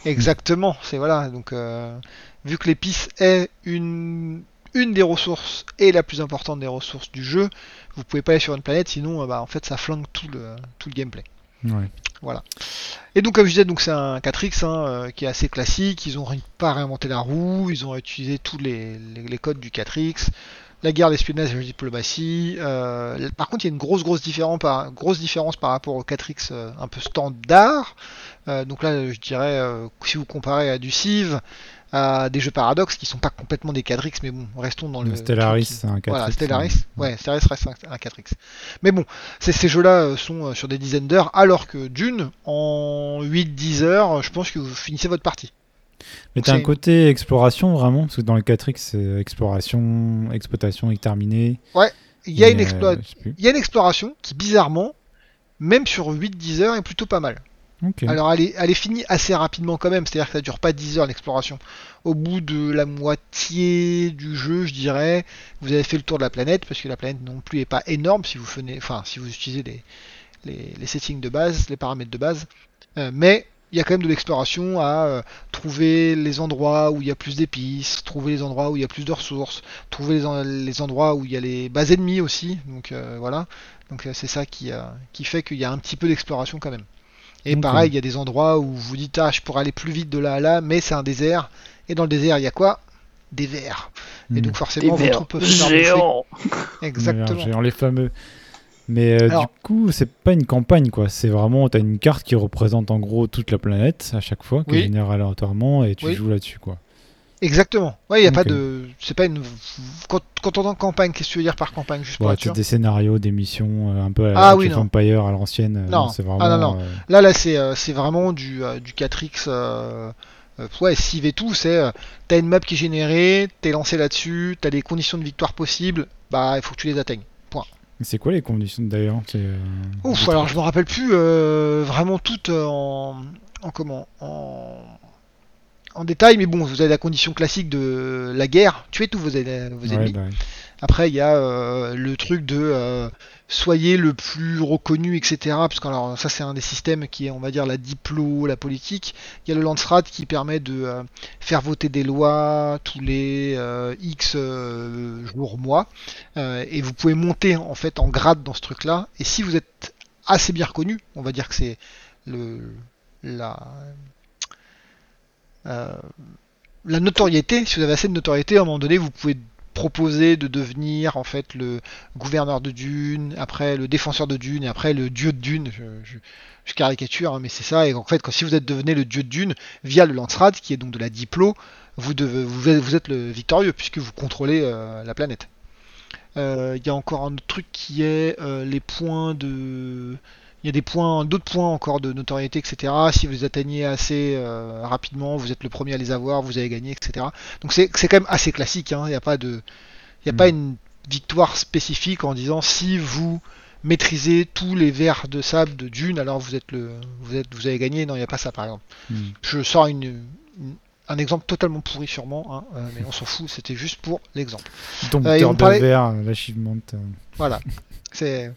Exactement, c'est voilà. Donc euh, vu que l'épice est une une des ressources et la plus importante des ressources du jeu, vous pouvez pas aller sur une planète, sinon euh, bah, en fait ça flingue tout le tout le gameplay. Ouais. Et donc comme je disais, donc c'est un 4X hein, euh, qui est assez classique. Ils ont ri- pas réinventé la roue, ils ont utilisé tous les, les- codes du 4X. La guerre, l'espionnage et la diplomatie. Euh, par contre, il y a une grosse grosse différence par, grosse différence par rapport au 4X euh, un peu standard. Donc là, je dirais, si vous comparez à du Civ, à des jeux paradoxes qui sont pas complètement des 4X, mais bon, restons dans le. Stellaris, c'est un 4X. voilà, Stellaris, hein. ouais, Stellaris reste un, un 4X. Mais bon, ces, jeux-là euh, sont euh, sur des dizaines d'heures, alors que Dune, en 8-10 heures, je pense que vous finissez votre partie. Mais t'as un côté exploration vraiment, parce que dans le 4X, c'est exploration, exploitation exterminée. Il y a, une, explo- euh, y a une exploration qui, bizarrement, même sur 8-10 heures, est plutôt pas mal. Alors elle est, elle est finie assez rapidement quand même, c'est-à-dire que ça dure pas 10 heures l'exploration. Au bout de la moitié du jeu, je dirais, vous avez fait le tour de la planète, parce que la planète non plus est pas énorme si vous venez, enfin si vous utilisez les, les, les settings de base, les paramètres de base. Euh, mais il y a quand même de l'exploration à euh, trouver les endroits où il y a plus d'épices, trouver les endroits où il y a plus de ressources, trouver les, en- les endroits où il y a les bases ennemies aussi. Donc euh, voilà. Donc c'est ça qui, qui fait qu'il y a un petit peu d'exploration quand même. Et pareil, il y a des endroits où vous dites ah je pourrais aller plus vite de là à là, mais c'est un désert. Et dans le désert il y a quoi? Des vers. Et Hmm. donc forcément vos troupes peuvent se faire bouffer. géants. Exactement. Les géants, les fameux. Mais euh, Alors- du coup, c'est pas une campagne, quoi. C'est vraiment, t'as une carte qui représente en gros toute la planète à chaque fois, qui Oui. est générée aléatoirement, et tu Oui. joues là-dessus, quoi. Exactement. Ouais, il y a pas Ok. de. C'est pas une. Quand, quand on entend campagne, qu'est-ce que tu veux dire par campagne juste pour Ouais, sûr? des scénarios, des missions, euh, un peu à Ah la oui, non. Empire à l'ancienne. euh, Non. c'est Ah, non, non. euh, Là, là, c'est euh, c'est vraiment du, euh, du 4X. Euh, ouais, Civ et tout. C'est euh, t'as une map qui est générée, t'es lancé là-dessus, t'as des conditions de victoire possibles. Bah, il faut que tu les atteignes. C'est quoi les conditions d'ailleurs euh, Ouf, alors je me rappelle plus vraiment toutes en, en comment en, en détail, mais bon, vous avez la condition classique de la guerre, tuer tous vos, vos Ouais, ennemis. bah ouais. Après, il y a euh, le truc de euh, soyez le plus reconnu, etc. Parce que alors, ça, c'est un des systèmes qui est, on va dire, la diplo, la politique. Il y a le Landsrat qui permet de euh, faire voter des lois tous les X jours, mois. Et vous pouvez monter en fait en grade dans ce truc-là. Et si vous êtes assez bien reconnu, on va dire que c'est le la la notoriété. Si vous avez assez de notoriété, à un moment donné, vous pouvez proposer de devenir en fait le gouverneur de Dune, après le défenseur de Dune, et après le dieu de Dune. Je, caricature, hein, mais c'est ça. Et en fait, si vous êtes devenu le dieu de Dune via le Landsrad, qui est donc de la diplo, vous, devez, vous êtes le victorieux puisque vous contrôlez euh, la planète. Euh, Il y a encore un autre truc qui est euh, les points de. Il y a des points, d'autres points encore de notoriété, etc. Si vous atteignez assez euh, rapidement, vous êtes le premier à les avoir, vous avez gagné, etc. Donc c'est quand même assez classique. hein. Il n'y a pas de, il a Mm. pas une victoire spécifique en disant si vous maîtrisez tous les vers de sable de Dune, alors vous êtes le, vous êtes, vous avez gagné. Non, il n'y a pas ça par exemple. Hmm. Je sors une, une- un exemple totalement pourri sûrement, hein, euh, mais on s'en fout. C'était juste pour l'exemple. Ton Euh, on parlait- l'achievement. Voilà. C'est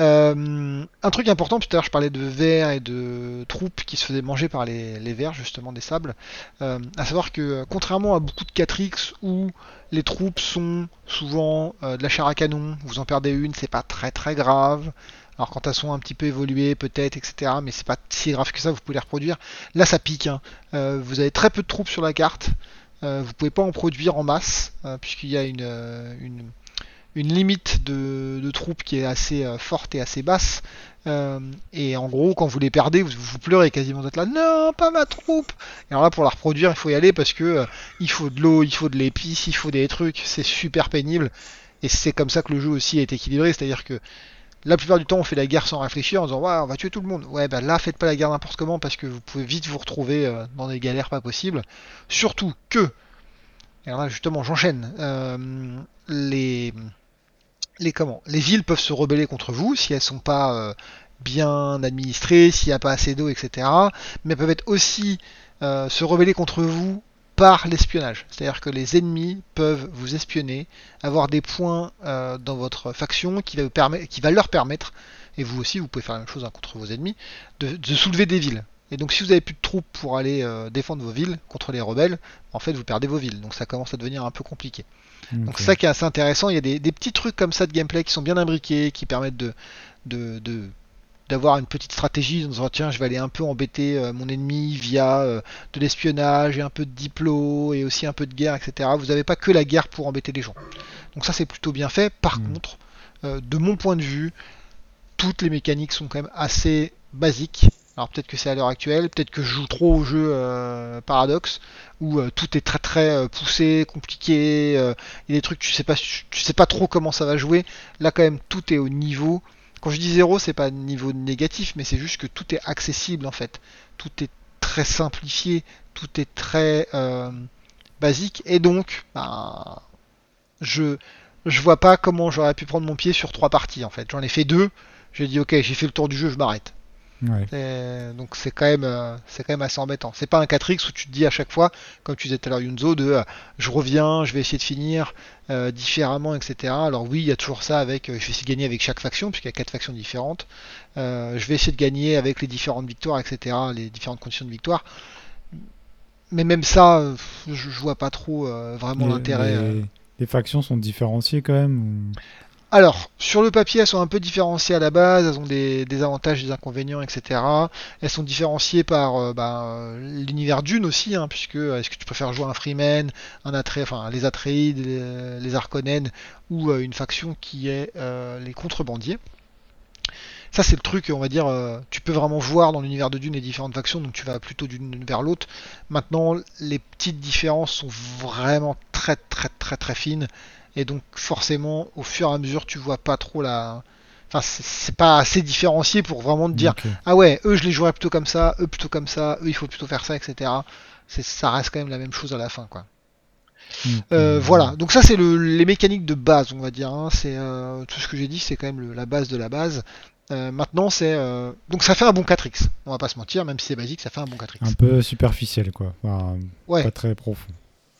euh, un truc important. Tout à l'heure, je parlais de vers et de troupes qui se faisaient manger par les, les vers, justement, des sables. Euh, à savoir que, contrairement à beaucoup de 4X où les troupes sont souvent de la chair à canon, vous en perdez une, c'est pas très très grave. Alors quand elles sont un petit peu évoluées, peut-être, etc. Mais c'est pas si grave que ça, vous pouvez les reproduire. Là, ça pique. hein. Euh, vous avez très peu de troupes sur la carte. Euh, vous pouvez pas en produire en masse, euh, puisqu'il y a une, limite de, de troupes qui est assez forte et assez basse. Et en gros, quand vous les perdez, vous, vous pleurez quasiment d'être là. Non, pas ma troupe. Et alors là, pour la reproduire, il faut y aller parce que il faut de l'eau, il faut de l'épice, il faut des trucs. C'est super pénible. Et c'est comme ça que le jeu aussi est équilibré. C'est-à-dire que la plupart du temps, on fait la guerre sans réfléchir en disant ouais, on va tuer tout le monde. Ouais, bah là, faites pas la guerre n'importe comment parce que vous pouvez vite vous retrouver euh, dans des galères pas possibles. Surtout que, et là, justement, j'enchaîne. Euh, les les comment les villes peuvent se rebeller contre vous si elles sont pas euh, bien administrées, s'il n'y a pas assez d'eau, etc. Mais elles peuvent être aussi se rebeller contre vous par l'espionnage. C'est-à-dire que les ennemis peuvent vous espionner, avoir des points euh, dans votre faction qui va, qui leur permettre, et vous aussi vous pouvez faire la même chose hein, contre vos ennemis, de, de soulever des villes. Et donc si vous avez plus de troupes pour aller euh, défendre vos villes contre les rebelles, en fait vous perdez vos villes. Donc ça commence à devenir un peu compliqué. Donc c'est ça qui est assez intéressant. Il y a des, des petits trucs comme ça de gameplay qui sont bien imbriqués, qui permettent de de- de- d'avoir une petite stratégie en disant tiens je vais aller un peu embêter euh, mon ennemi via euh, de l'espionnage et un peu de diplo et aussi un peu de guerre etc. Vous n'avez pas que la guerre pour embêter les gens. Donc ça c'est plutôt bien fait. Par Mm. contre, euh, de mon point de vue, toutes les mécaniques sont quand même assez basiques. Alors peut-être que c'est à l'heure actuelle, peut-être que je joue trop au jeu euh, Paradox, où euh, tout est très très euh, poussé, compliqué, il y a des trucs tu sais pas tu sais pas trop comment ça va jouer. Là quand même tout est au niveau. Quand je dis zéro, c'est pas niveau négatif, mais c'est juste que tout est accessible en fait. Tout est très simplifié, tout est très euh, basique, et donc ben, je je vois pas comment j'aurais pu prendre mon pied sur trois parties en fait. J'en ai fait deux, j'ai dit ok j'ai fait le tour du jeu, je m'arrête. Ouais. Donc c'est quand même euh, c'est quand même assez embêtant. C'est pas un 4x où tu te dis à chaque fois, comme tu disais tout à l'heure Yunzo, de euh, je reviens, je vais essayer de finir euh, différemment, etc. Alors oui, il y a toujours ça avec je vais essayer de gagner avec chaque faction, puisqu'il y a quatre factions différentes. Euh, je vais essayer de gagner avec les différentes victoires, etc. Les différentes conditions de victoire. Mais même ça, je, je vois pas trop euh, vraiment l'intérêt. Les, les factions sont différenciées quand même Alors, sur le papier, elles sont un peu différenciées à la base, elles ont des, avantages, des inconvénients, etc. Elles sont différenciées par euh, bah, euh, l'univers d'une aussi, hein, puisque euh, est-ce que tu préfères jouer un Freeman, un Atré, enfin les Atreides, les, les ou une faction qui est les contrebandiers. Ça, c'est le truc, on va dire, tu peux vraiment voir dans l'univers de Dune les différentes factions, donc tu vas plutôt d'une vers l'autre. Maintenant, les petites différences sont vraiment très, très, très, très fines. Et donc forcément, au fur et à mesure, tu vois pas trop la. Enfin, c'est- pas assez différencié pour vraiment te dire ah ouais, eux je les jouerais plutôt comme ça, eux plutôt comme ça, eux il faut plutôt faire ça, etc. Ça reste quand même la même chose à la fin, quoi. Euh, euh, voilà, donc ça c'est le, les mécaniques de base, on va dire. hein. C'est euh, tout ce que j'ai dit, c'est quand même le- la base de la base. Euh, maintenant, c'est euh, donc ça fait un bon 4x. On va pas se mentir, même si c'est basique, ça fait un bon 4x. Un peu superficiel quoi. Enfin, Ouais. Pas très profond.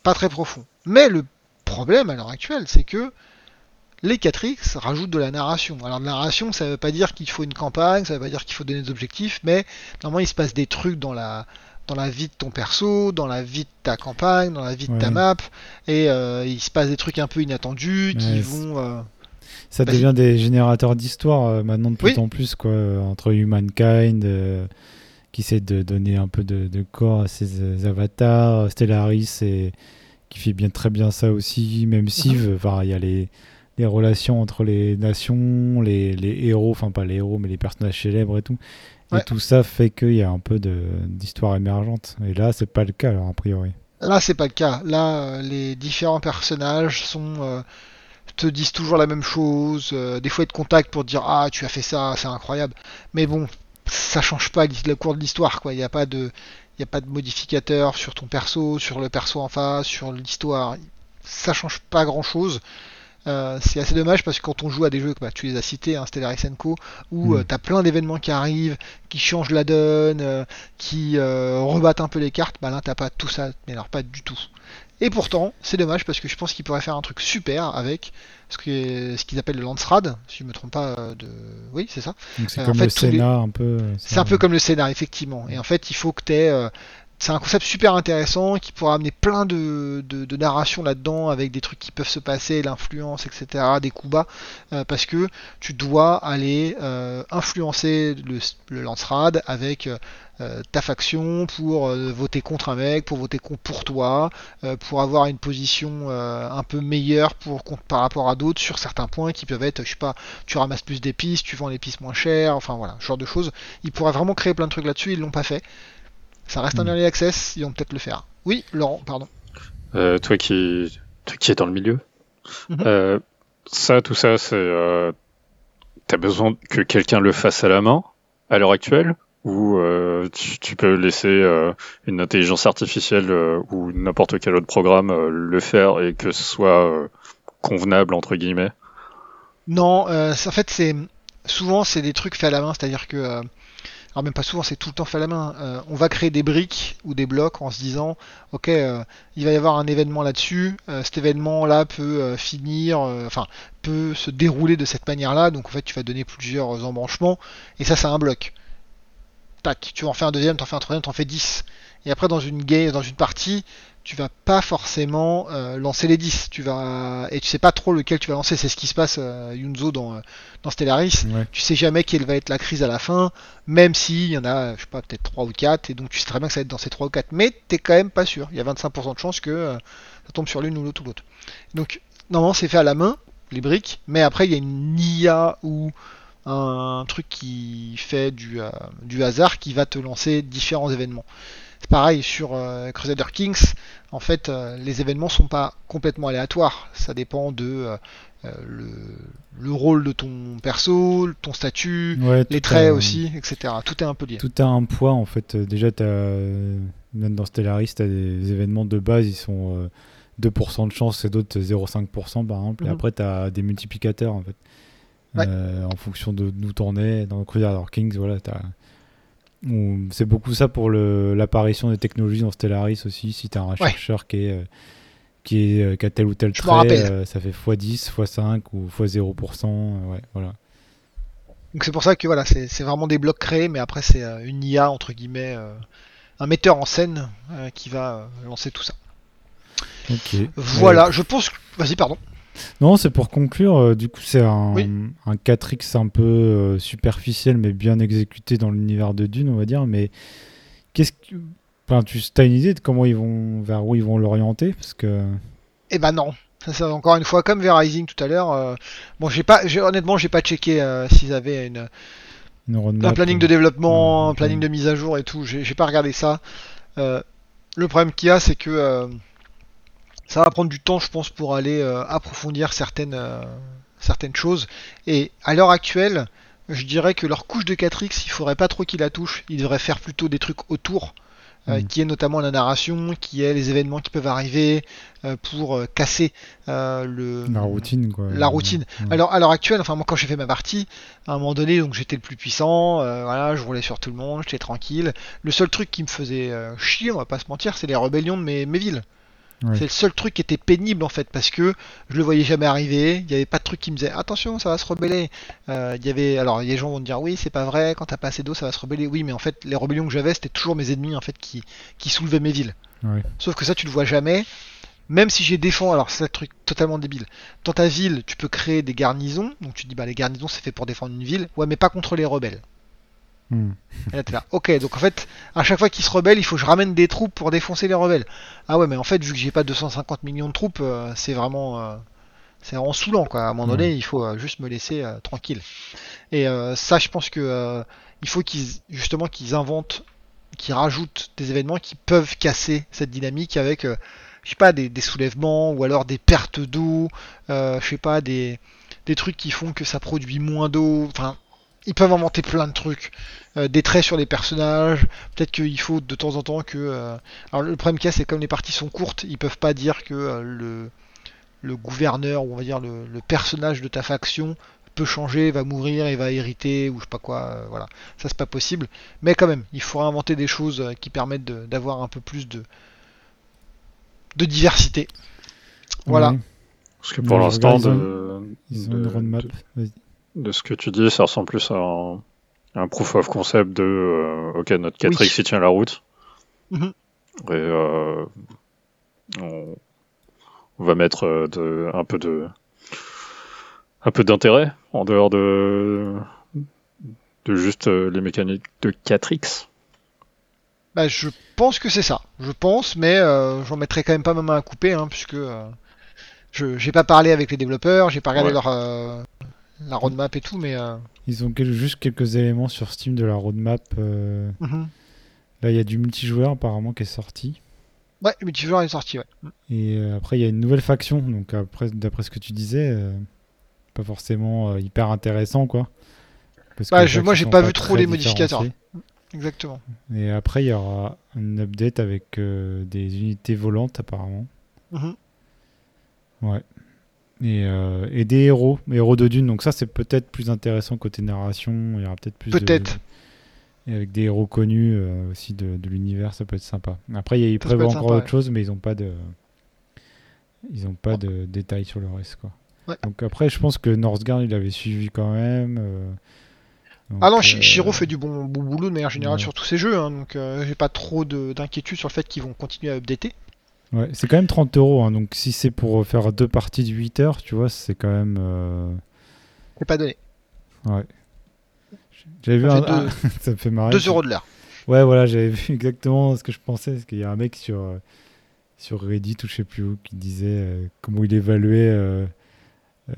pas très profond. Mais le problème à l'heure actuelle, c'est que les 4X rajoutent de la narration. Alors de la narration, ça veut pas dire qu'il faut une campagne, ça veut pas dire qu'il faut donner des objectifs, mais normalement il se passe des trucs dans la dans la vie de ton perso, dans la vie de ta campagne, dans la vie de ta map, et euh, il se passe des trucs un peu inattendus qui vont. euh, Ça Vas-y. devient des générateurs d'histoire euh, maintenant de plus Oui. en plus quoi. Entre Humankind qui essaie de donner un peu de, de corps à ses avatars, Stellaris et qui fait bien très bien ça aussi. Même Mhm. enfin il y a les les relations entre les nations, les, les héros, enfin pas les héros mais les personnages célèbres et tout. Ouais. Et tout ça fait qu'il y a un peu de- d'histoire émergente. Et là, c'est pas le cas, alors, a priori. Là, c'est pas le cas. Là, euh, les différents personnages sont euh, te disent toujours la même chose. euh, des fois, ils te contactent pour te dire ah tu as fait ça, c'est incroyable. Mais bon, ça change pas le cours de l'histoire quoi. Il n'y a pas de il y a pas de modificateur sur ton perso, sur le perso en face, sur l'histoire. Ça change pas grand chose. c'est assez dommage parce que quand on joue à des jeux, bah, tu les as cités, hein, Stellaris Co, où Mm. euh, t'as plein d'événements qui arrivent, qui changent la donne, euh, qui euh, rebattent un peu les cartes, bah là t'as pas tout ça, mais alors pas du tout. Et pourtant, c'est dommage parce que je pense qu'ils pourraient faire un truc super avec ce qu'ils appellent le Landsrad, si je me trompe pas euh, de. Oui, c'est ça. C'est Euh, en comme fait, le tous les- Sénat, un peu. euh, C'est un peu comme le scénar, effectivement. Et en fait, il faut que tu aies. C'est un concept super intéressant qui pourra amener plein de, de, de narration là-dedans avec des trucs qui peuvent se passer, l'influence, etc., des coups bas, euh, parce que tu dois aller euh, influencer le, le Lancerad avec euh, ta faction pour voter contre un mec, pour voter contre pour toi, pour avoir une position un peu meilleure par rapport à d'autres sur certains points qui peuvent être, je sais pas, tu ramasses plus d'épices, tu vends l'épice moins cher, enfin voilà, ce genre de choses. Ils pourraient vraiment créer plein de trucs là-dessus, ils l'ont pas fait. Ça reste un Mm. early access, ils vont peut-être le faire. Oui, Laurent, pardon. Euh, toi qui toi qui es dans le milieu, Mhm. euh, ça, tout ça, c'est euh, t'as besoin que quelqu'un le fasse à la main à l'heure actuelle ou euh, tu, tu peux laisser euh, une intelligence artificielle euh, ou n'importe quel autre programme euh, le faire et que ce soit euh, convenable entre guillemets? Non, euh, en fait, c'est souvent c'est des trucs faits à la main, c'est-à-dire que, euh, alors même pas souvent, c'est tout le temps fait à la main. Euh, on va créer des briques ou des blocs en se disant, ok, euh, il va y avoir un événement là-dessus, euh, cet événement-là peut finir, enfin, peut se dérouler de cette manière-là, donc en fait, tu vas donner plusieurs embranchements, et ça, c'est un bloc. Tac, tu en fais un deuxième, t'en fais un troisième, t'en fais 10. Et après, dans une game, dans une partie, tu vas pas forcément euh, lancer les 10. Tu vas et tu sais pas trop lequel tu vas lancer. C'est ce qui se passe euh, Yunzo dans, euh, dans Stellaris. Ouais. Tu sais jamais quelle va être la crise à la fin, même s'il y en a, je sais pas, peut-être 3 ou 4, et donc tu sais très bien que ça va être dans ces 3 ou 4, mais t'es quand même pas sûr. Il y a 25% de chance que euh, ça tombe sur l'une ou l'autre ou l'autre. Donc, normalement, c'est fait à la main, les briques, mais après, il y a une IA ou un truc qui fait du, euh, du hasard qui va te lancer différents événements. C'est pareil sur euh, Crusader Kings. En fait, euh, les événements sont pas complètement aléatoires. Ça dépend de le, le rôle de ton perso, ton statut, Ouais, les traits aussi, etc. Tout est un peu lié. Tout a un poids en fait. Déjà, t'as, même dans Stellaris, tu as des événements de base, ils sont euh, 2% de chance et d'autres 0,5% par exemple. Et Mhm. après, tu as des multiplicateurs en fait. Ouais. Euh, en fonction de t'en es. Dans Crusader Kings, voilà, C'est beaucoup ça pour l'apparition des technologies dans Stellaris aussi. Si tu as un chercheur qui est. euh, qui, est, euh, qui a tel ou tel Je trait, ça fait x10, x5 ou x0%. euh, ouais, voilà. Donc c'est pour ça que voilà, c'est vraiment des blocs créés, mais après c'est une IA entre guillemets, euh, un metteur en scène euh, qui va lancer tout ça. Ok. Voilà, je pense. Vas-y, pardon. Non, c'est pour conclure. euh, du coup, c'est un, Oui. un 4X un peu euh, superficiel, mais bien exécuté dans l'univers de Dune, on va dire. Mais qu'est-ce que. Enfin, tu as une idée de comment ils vont. vers où ils vont l'orienter? Parce que. Eh ben non. Ça, encore une fois comme V-Rising tout à l'heure. euh, bon, j'ai pas, j'ai- honnêtement, j'ai pas checké euh, s'ils avaient une, un planning de développement, un planning de mise à jour et tout. J'ai j'ai pas regardé ça. Euh, le problème qu'il y a, c'est que ça va prendre du temps, je pense, pour aller euh, approfondir certaines, euh, certaines choses. Et à l'heure actuelle, je dirais que leur couche de 4X, il faudrait pas trop qu'ils la touchent. Ils devraient faire plutôt des trucs autour. euh, Mhm. qui est notamment la narration, qui est les événements qui peuvent arriver pour casser le, La routine, quoi. la routine. Ouais. alors à l'heure actuelle, enfin moi quand j'ai fait ma partie, à un moment donné, donc j'étais le plus puissant, voilà, je roulais sur tout le monde, j'étais tranquille. Le seul truc qui me faisait chier, on va pas se mentir, c'est les rébellions de mes, mes villes. Ouais. C'est le seul truc qui était pénible en fait parce que je le voyais jamais arriver. Il y avait pas de truc qui me disait attention, ça va se rebeller. Euh, il y avait alors les gens vont te dire oui c'est pas vrai quand t'as pas assez d'eau ça va se rebeller. Oui mais en fait les rébellions que j'avais c'était toujours mes ennemis en fait qui qui soulevaient mes villes. Ouais. Sauf que ça tu le vois jamais. Même si j'ai défend, alors c'est un truc totalement débile. Dans ta ville, tu peux créer des garnisons. Donc tu te dis bah les garnisons c'est fait pour défendre une ville. Ouais mais pas contre les rebelles. Hmm. Et là, t'es là. Ok, donc en fait, à chaque fois qu'ils se rebellent, il faut que je ramène des troupes pour défoncer les rebelles. Ah ouais, mais en fait, vu que j'ai pas 250 millions de troupes, euh, c'est vraiment, euh, c'est vraiment saoulant quoi. À un moment donné, il faut euh, juste me laisser tranquille. Et ça, je pense que il faut qu'ils, justement, qu'ils inventent, qu'ils rajoutent des événements qui peuvent casser cette dynamique avec, je sais pas, des, des soulèvements ou alors des pertes d'eau, je sais pas, des, des trucs qui font que ça produit moins d'eau. Enfin, ils peuvent inventer plein de trucs. Euh, des traits sur les personnages. Peut-être qu'il faut de temps en temps que. euh, Alors le problème qu'il y a, c'est comme les parties sont courtes, ils peuvent pas dire que euh, le, le gouverneur ou on va dire le, le personnage de ta faction peut changer, va mourir et va hériter ou je sais pas quoi. euh, voilà, ça c'est pas possible. Mais quand même, il faudra inventer des choses qui permettent de- d'avoir un peu plus de de diversité. Voilà. Ouais. Parce que pour l'instant, ils de, Ils ont de- une roadmap. de- Vas-y. De ce que tu dis, ça ressemble plus à un, un proof of concept de euh, ok, notre 4X Oui. il tient la route. Mhm. Et euh, on, on va mettre euh, de, un peu de un peu d'intérêt en dehors de de juste euh, les mécaniques de 4X. Bah, je pense que c'est ça. Je pense, mais euh, j'en mettrai quand même pas ma main à couper, hein, puisque euh, je j'ai pas parlé avec les développeurs, j'ai pas regardé Ouais. leur euh, la roadmap et tout, mais euh, Ils ont quel- juste quelques éléments sur Steam de la roadmap. euh, mhm. Là, il y a du multijoueur apparemment qui est sorti. ouais, le multijoueur est sorti, ouais. Et euh, après, il y a une nouvelle faction. Donc, après, d'après ce que tu disais, euh, pas forcément hyper intéressant, quoi. Parce que Ouais, les je- moi, j'ai pas vu trop les modificateurs. Exactement. Et après, il y aura un update avec euh, des unités volantes, apparemment. Mhm. Ouais. Et, euh, et des héros, héros de Dune. Donc, ça, c'est peut-être plus intéressant côté narration. Il y aura peut-être plus de- Peut-être. Et avec des héros connus euh, aussi de, de l'univers, ça peut être sympa. Après, ils prévoient encore sympa, autre chose, mais ils n'ont pas de, ils ont pas de détails sur le reste, quoi. Ouais. Donc après, je pense que Northgard, il avait suivi quand même. euh, donc, Ah non, Shi- Shiro fait du bon, bon boulot de manière générale ouais. sur tous ses jeux, hein, donc j'ai pas trop de- d'inquiétude sur le fait qu'ils vont continuer à updater. Ouais, c'est quand même 30 euros. hein, donc si c'est pour faire deux parties de 8 heures, tu vois, c'est quand même. euh, C'est pas donné. ouais. J'avais vu Ça un. deux- ah, ça me fait marrer. 2 euros de l'heure. Ouais, voilà, j'avais vu exactement ce que je pensais. Parce qu'il y a un mec sur, euh, sur Reddit ou je sais plus où qui disait euh, comment il évaluait euh,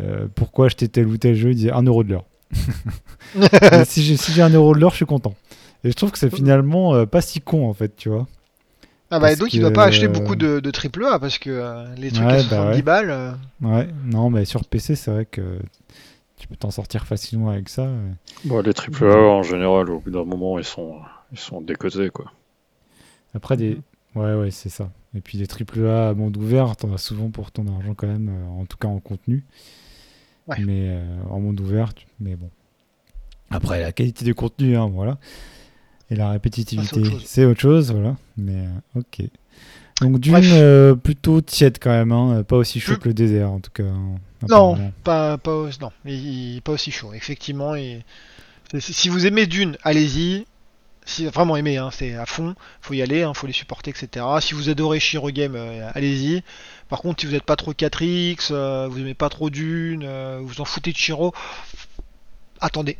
euh, pourquoi acheter tel ou tel jeu. Il disait 1 euro de l'heure. Si j'ai si j'ai 1 euro de l'heure, je suis content. Et je trouve que c'est finalement euh, pas si con en fait, tu vois. Ah bah Parce donc il que, doit pas acheter euh, beaucoup de, de triple A parce que euh, les trucs Ouais, à bah 70 ouais. balles. euh, Ouais, non, mais sur PC, c'est vrai que tu peux t'en sortir facilement avec ça. euh. Bon, les AAA en général, au bout d'un moment, ils sont ils sont décotés quoi. Après, des. Mhm. Ouais, ouais, c'est ça. Et puis des AAA à monde ouvert, t'en as souvent pour ton argent quand même, euh, en tout cas en contenu. Ouais. Mais euh, en monde ouvert, mais bon. Après, la qualité du contenu, hein, voilà. Et la Ah, répétitivité, c'est autre chose. c'est autre chose, voilà. Mais euh, ok. Donc Dune, euh, plutôt tiède quand même, hein, pas aussi chaud Je- que le désert en tout cas. hein, Non, pas, pas, non, il- pas aussi chaud, effectivement. Et... Si vous aimez Dune, allez-y. Si vraiment aimé, hein, c'est à fond, faut y aller, hein, faut les supporter, etc. Si vous adorez Shiro Game, euh, allez-y. Par contre, si vous n'êtes pas trop 4X, euh, vous aimez pas trop Dune, euh, vous en foutez de Shiro, attendez.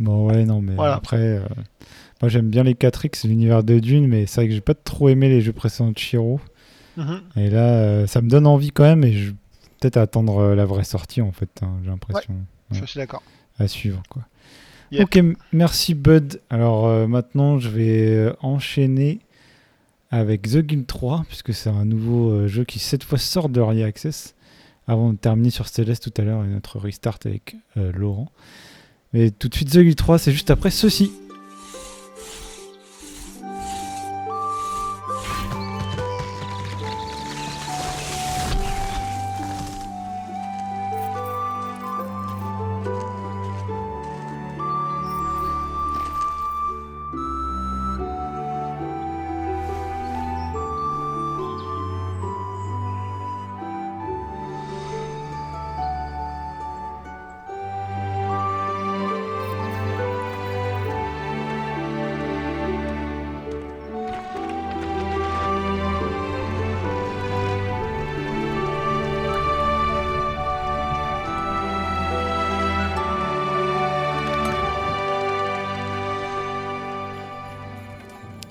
Bon ouais, non mais Voilà. après, moi j'aime bien les 4X, l'univers de Dune, mais c'est vrai que j'ai pas trop aimé les jeux précédents de Shiro. Mhm. Et là, euh, ça me donne envie quand même, et je peut-être attendre euh, la vraie sortie en fait, hein, j'ai l'impression. Je Ouais. suis d'accord. à suivre quoi. Yep. Ok, merci Bud. Alors euh, maintenant je vais enchaîner avec The Guild 3 puisque c'est un nouveau jeu qui cette fois sort de Early Access avant de terminer sur Céleste tout à l'heure et notre restart avec Laurent. Mais tout de suite The Guild 3 c'est juste après ceci.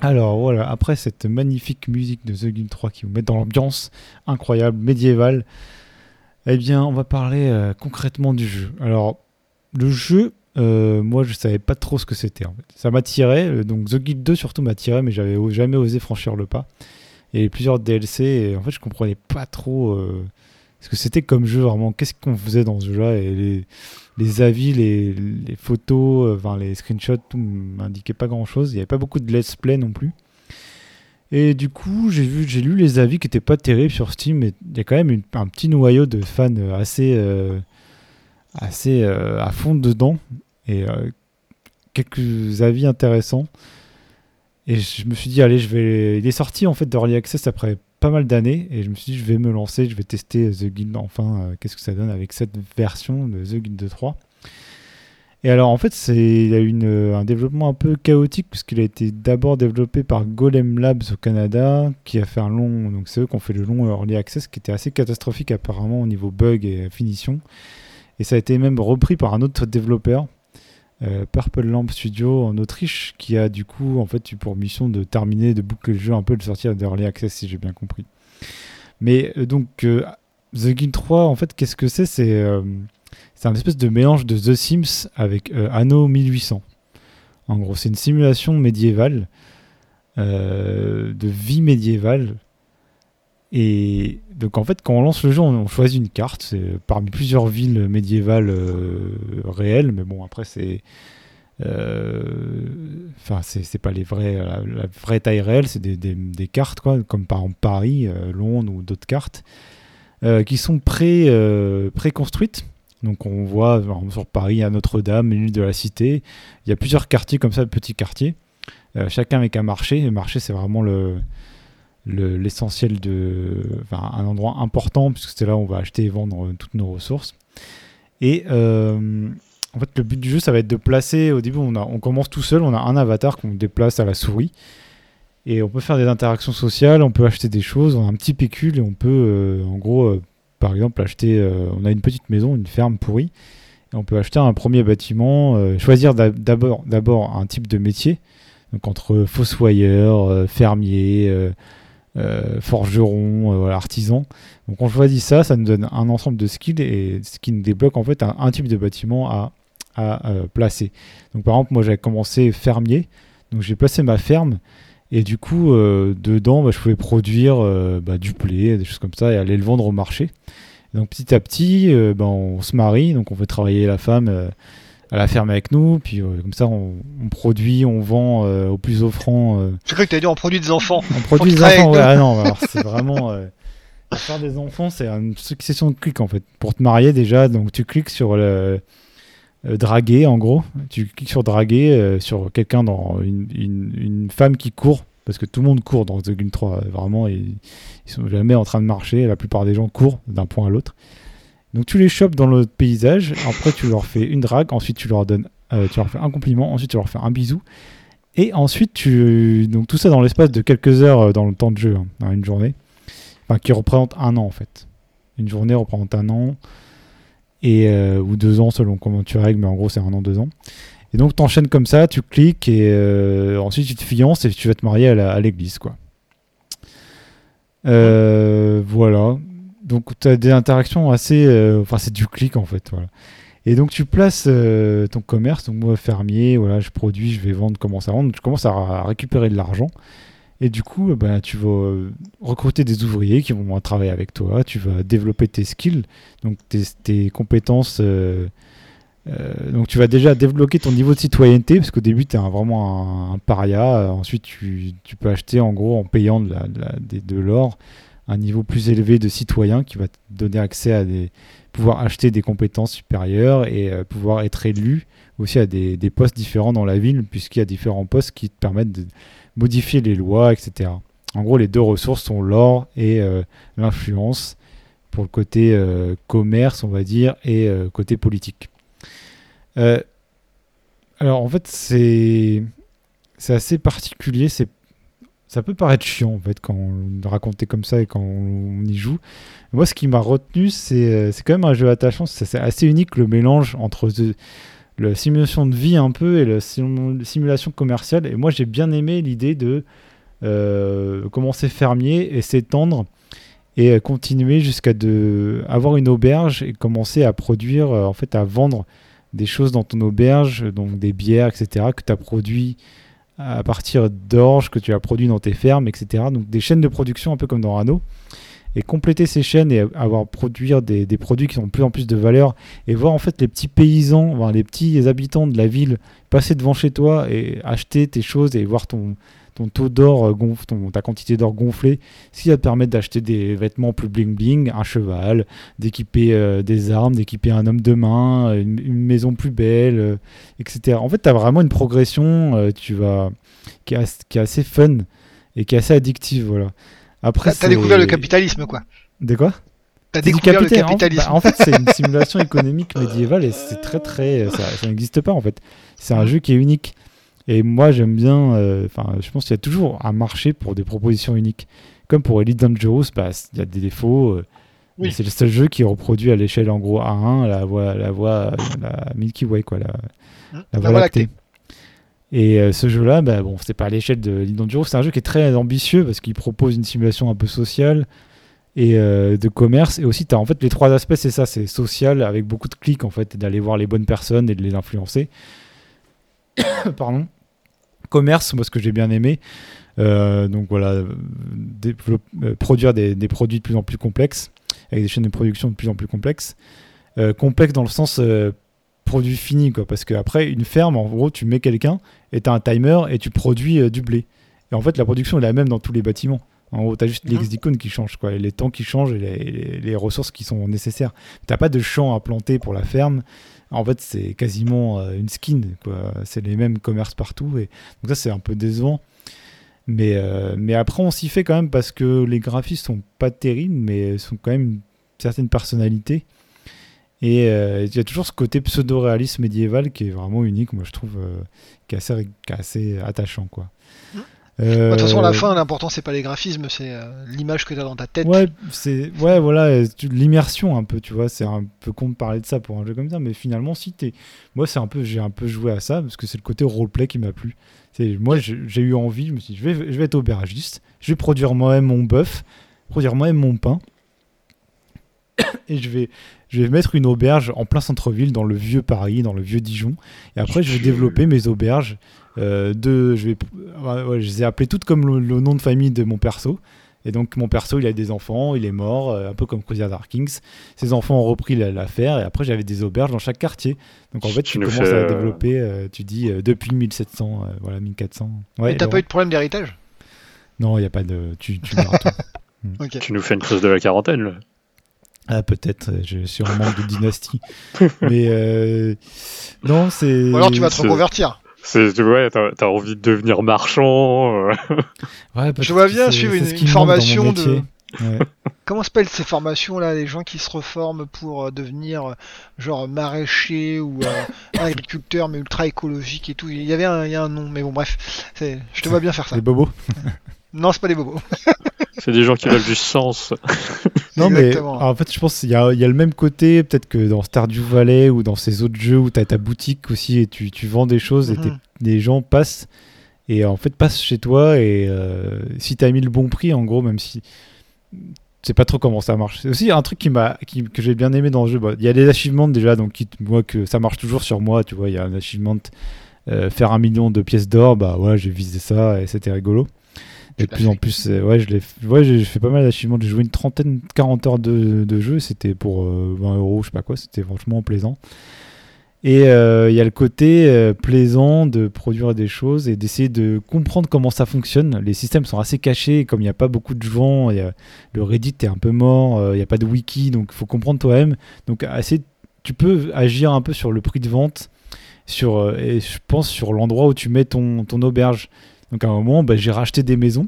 Alors voilà, après cette magnifique musique de The Guild 3 qui vous met dans l'ambiance incroyable, médiévale, eh bien on va parler euh, concrètement du jeu. Alors le jeu, euh, moi je savais pas trop ce que c'était en fait. Ça m'attirait, euh, donc The Guild 2 surtout m'attirait, mais j'avais jamais osé franchir le pas. Avait plusieurs DLC et en fait je comprenais pas trop ce que c'était comme jeu vraiment, qu'est-ce qu'on faisait dans ce jeu-là et les, les avis, les, les photos, euh, enfin les screenshots, tout m'indiquait pas grand-chose. Il n'y avait pas beaucoup de let's play non plus. Et du coup, j'ai vu, j'ai lu les avis qui étaient pas terribles sur Steam, mais il y a quand même une- un petit noyau de fans euh, assez, euh, assez à fond dedans et quelques avis intéressants. Et je me suis dit, allez, je vais. Il est sorti en fait d'Early Access après pas mal d'années, et je me suis dit, je vais me lancer, je vais tester The Guild enfin, euh, qu'est-ce que ça donne avec cette version de The Guild 3. Et alors en fait, c'est il a eu une, un développement un peu chaotique puisqu'il a été d'abord développé par Golem Labs au Canada, qui a fait un long, donc c'est eux qui ont fait le long Early Access, qui était assez catastrophique apparemment au niveau bug et finition. Et ça a été même repris par un autre développeur, euh, Purple Lamp Studio en Autriche, qui a du coup en fait eu pour mission de terminer, de boucler le jeu un peu, de sortir d'Early Access si j'ai bien compris. Mais euh, donc euh, The Guild 3, en fait, qu'est-ce que c'est? C'est un espèce de mélange de The Sims avec Anno 1800. En gros, c'est une simulation médiévale, de vie médiévale. Et donc, en fait, quand on lance le jeu, on, choisit une carte. Parmi plusieurs villes médiévales euh, réelles, mais bon, après, c'est. euh, Enfin, c'est pas les vrais, la, vraie taille réelle, c'est des, des- cartes, quoi, comme par exemple Paris, euh, Londres ou d'autres cartes, qui sont pré, préconstruites. Donc on voit sur Paris à Notre-Dame, l'île de la Cité. Il y a plusieurs quartiers comme ça, petits quartiers, chacun avec un marché. Le marché, c'est vraiment le le- l'essentiel de, enfin, un endroit important puisque c'est là où on va acheter et vendre euh, toutes nos ressources. Et euh, en fait, le but du jeu, ça va être de placer. Au début, on, a, on commence tout seul. On a un avatar qu'on déplace à la souris. Et on peut faire des interactions sociales, on peut acheter des choses, on a un petit pécule et on peut, euh, en gros, par exemple, acheter. on a une petite maison, une ferme pourrie, et on peut acheter un premier bâtiment, choisir d'a- d'abord un type de métier, donc entre fossoyeur, fermier, euh, forgeron, euh, artisan. Donc on choisit ça, ça nous donne un ensemble de skills et ce qui nous débloque en fait un, type de bâtiment à, à, euh, placer. Donc par exemple, moi j'avais commencé fermier, donc j'ai placé ma ferme. Et du coup, dedans, bah, je pouvais produire bah, du blé, des choses comme ça, et aller le vendre au marché. Donc petit à petit, bah, on se marie, donc on fait travailler la femme à la ferme avec nous, puis euh, comme ça, on, on produit, on vend euh, au plus offrant. euh, J'ai cru que t'allais dire on produit des enfants. on produit des enfants. Ouais, ah non, alors c'est vraiment. euh, faire des enfants, c'est une succession de clics en fait. Pour te marier déjà, donc tu cliques sur le, draguer en gros. Tu cliques sur draguer sur quelqu'un dans une, une- une femme qui court parce que tout le monde court dans The Gun 3 euh, vraiment ils, ils sont jamais en train de marcher. La plupart des gens courent d'un point à l'autre. Donc tu les chopes dans le paysage. Après tu leur fais une drague. Ensuite tu leur donnes euh, tu leur fais un compliment. Ensuite tu leur fais un bisou. Et ensuite tu donc tout ça dans l'espace de quelques heures euh, dans le temps de jeu, hein, dans une journée. Enfin qui représente un an en fait. Une journée représente un an et euh, ou deux ans selon comment tu règles, mais en gros c'est un an, deux ans. Et donc t'enchaînes comme ça, tu cliques et ensuite tu te fiances et tu vas te marier à l'église quoi. Voilà. Donc tu as des interactions assez, euh, enfin c'est du clic en fait. Et donc tu places euh, ton commerce, donc moi fermier, voilà, je produis, je vais vendre, commence à vendre, tu commences à, récupérer de l'argent. Et du coup, ben, tu vas euh, recruter des ouvriers qui vont travailler avec toi, tu vas développer tes skills, donc tes, compétences. donc tu vas déjà débloquer ton niveau de citoyenneté, parce qu'au début tu es vraiment un, un paria, ensuite tu, peux acheter en gros en payant de l'or un niveau plus élevé de citoyen qui va donner accès à des pouvoir acheter des compétences supérieures et euh, pouvoir être élu aussi à des, des postes différents dans la ville, puisqu'il y a différents postes qui te permettent de modifier les lois, etc. En gros, les deux ressources sont l'or et euh, l'influence pour le côté euh, commerce, on va dire, et côté politique. Alors, en fait, c'est assez particulier. Ça peut paraître chiant en fait quand on raconter comme ça et quand on, y joue. Moi, ce qui m'a retenu, c'est euh, quand même un jeu attachant. C'est assez unique le mélange entre the- la simulation de vie un peu et la simu- simulation commerciale. Et moi, j'ai bien aimé l'idée de euh, commencer fermier et s'étendre et euh, continuer jusqu'à avoir une auberge et commencer à produire, en fait, à vendre des choses dans ton auberge, donc des bières, etc., que tu as produit à partir d'orge que tu as produit dans tes fermes, etc. Donc des chaînes de production un peu comme dans Rano. Et compléter ces chaînes et avoir produire des, produits qui ont plus en plus de valeur et voir en fait les petits paysans, enfin, les petits habitants de la ville passer devant chez toi et acheter tes choses et voir ton, ton taux d'or euh, gonfle, ton, ta quantité d'or gonfler, ce qui va te permettre d'acheter des vêtements plus bling bling, un cheval, d'équiper euh, des armes, d'équiper un homme de main, une, une maison plus belle, euh, etc. En fait, tu as vraiment une progression euh, tu vas, qui, est, as- qui est assez fun et qui est assez addictive. Voilà. Après, T'as découvert le capitalisme, quoi. De quoi? T'as découvert le en- capitalisme. bah, En, fait, c'est une simulation économique médiévale et c'est très très. Ça, ça n'existe pas en fait. C'est un jeu qui est unique. Et moi, j'aime bien. euh, Enfin, je pense qu'il y a toujours un marché pour des propositions uniques. Comme pour Elite Dangerous, bah, il y a des défauts. euh, Oui. C'est le seul jeu qui reproduit à l'échelle en gros A1 la voie, la voie, la Milky Way quoi, la, Hein, la voie lactée. Et euh, ce jeu-là, bah, bon, c'est pas à l'échelle de Elite Dangerous, c'est un jeu qui est très ambitieux parce qu'il propose une simulation un peu sociale et euh, de commerce. Et aussi, tu as en fait les trois aspects, c'est ça, c'est social avec beaucoup de clics en fait, d'aller voir les bonnes personnes et de les influencer. Pardon. Commerce, moi ce que j'ai bien aimé. Euh, donc voilà, euh, produire des, des produits de plus en plus complexes, avec des chaînes de production de plus en plus complexes. Euh, complexe dans le sens euh, produit fini, quoi, parce qu'après, une ferme, en gros, tu mets quelqu'un et tu as un timer et tu produis du blé. Et en fait, la production est la même dans tous les bâtiments. En gros, tu as juste Mhm. les icônes qui changent, quoi, et les temps qui changent et les, les- les ressources qui sont nécessaires. Tu pas de champ à planter pour la ferme. En fait, c'est quasiment euh, une skin. C'est les mêmes commerces partout. Et donc ça, c'est un peu décevant. Mais, euh, mais après, on s'y fait quand même parce que les graphismes sont pas terribles, mais sont quand même une certaine personnalité. Et euh, il y a toujours ce côté pseudo-réalisme médiéval qui est vraiment unique, moi je trouve, qui, est assez, qui est assez attachant. Quoi. Euh, Bah, De toute façon, à la fin, l'important, c'est pas les graphismes, c'est euh, l'image que t'as dans ta tête. Ouais, c'est ouais, voilà, euh, tu- l'immersion un peu, tu vois, c'est un peu con de parler de ça pour un jeu comme ça, mais finalement, si t'es, moi, c'est un peu, j'ai un peu joué à ça parce que c'est le côté roleplay qui m'a plu. C'est moi, j'ai eu envie, je me suis, dit, je vais, je vais être aubergiste, je vais produire moi-même mon bœuf, produire moi-même mon pain, et je vais, je vais mettre une auberge en plein centre-ville, dans le vieux Paris, dans le vieux Dijon, et après, je vais Tu- développer mes auberges. Euh, de, je vais, ouais, je les ai appelées toutes comme le, le nom de famille de mon perso. Et donc mon perso, il a des enfants, il est mort, euh, un peu comme Crusader Kings. Ses enfants ont repris la- l'affaire et après j'avais des auberges dans chaque quartier. Donc en fait tu, commences fais, à euh, développer, tu dis depuis 1700, euh, voilà 1400. Ouais, Et t'as pas eu de problème d'héritage? Non, il n'y a pas de... Tu, tu gardes tout. Ok. Tu nous fais une crise de la quarantaine, là. Ah, peut-être, je suis en manque de dynastie. Mais euh, non, c'est. Ou alors tu vas te reconvertir. C'est ouais, t'as envie de devenir marchand. euh. Ouais, Je vois bien suivre une- formation de-. Ouais. Comment s'appellent ces formations là, les gens qui se reforment pour euh, devenir euh, genre maraîcher ou euh, agriculteur mais ultra écologique et tout? Il y avait un, il y a un nom, mais bon bref, je te vois bien faire ça. Les bobos. Non, c'est pas des bobos. C'est des gens qui veulent du sens. Non, mais en fait, je pense qu'il y a, il y a le même côté, peut-être que dans Stardew Valley ou dans ces autres jeux où tu as ta boutique aussi et tu, tu vends des choses et tes- Mhm. les gens passent et en fait passent chez toi et euh, si tu as mis le bon prix, en gros, même si je sais pas trop comment ça marche. C'est aussi un truc qui m'a, qui- que j'ai bien aimé dans le jeu. Bah, Il y a les achievements déjà, donc qui, moi que ça marche toujours sur moi, tu vois. Il y a un achievement euh, faire un million de pièces d'or, bah ouais, j'ai visé ça et c'était rigolo. Et de plus en plus, euh, ouais, je l'ai, ouais, j'ai fait pas mal d'achievements. J'ai joué une trentaine, 40 heures de, de jeu. C'était pour euh, 20 euros, je sais pas quoi. C'était franchement plaisant. Et euh, il y a le côté euh, plaisant de produire des choses et d'essayer de comprendre comment ça fonctionne. Les systèmes sont assez cachés, comme il n'y a pas beaucoup de gens, il y a- le Reddit est un peu mort, euh, il n'y a pas de wiki, donc il faut comprendre toi-même. Donc assez, tu peux agir un peu sur le prix de vente, sur, euh, et je pense sur l'endroit où tu mets ton, ton auberge. Donc à un moment, bah, j'ai racheté des maisons.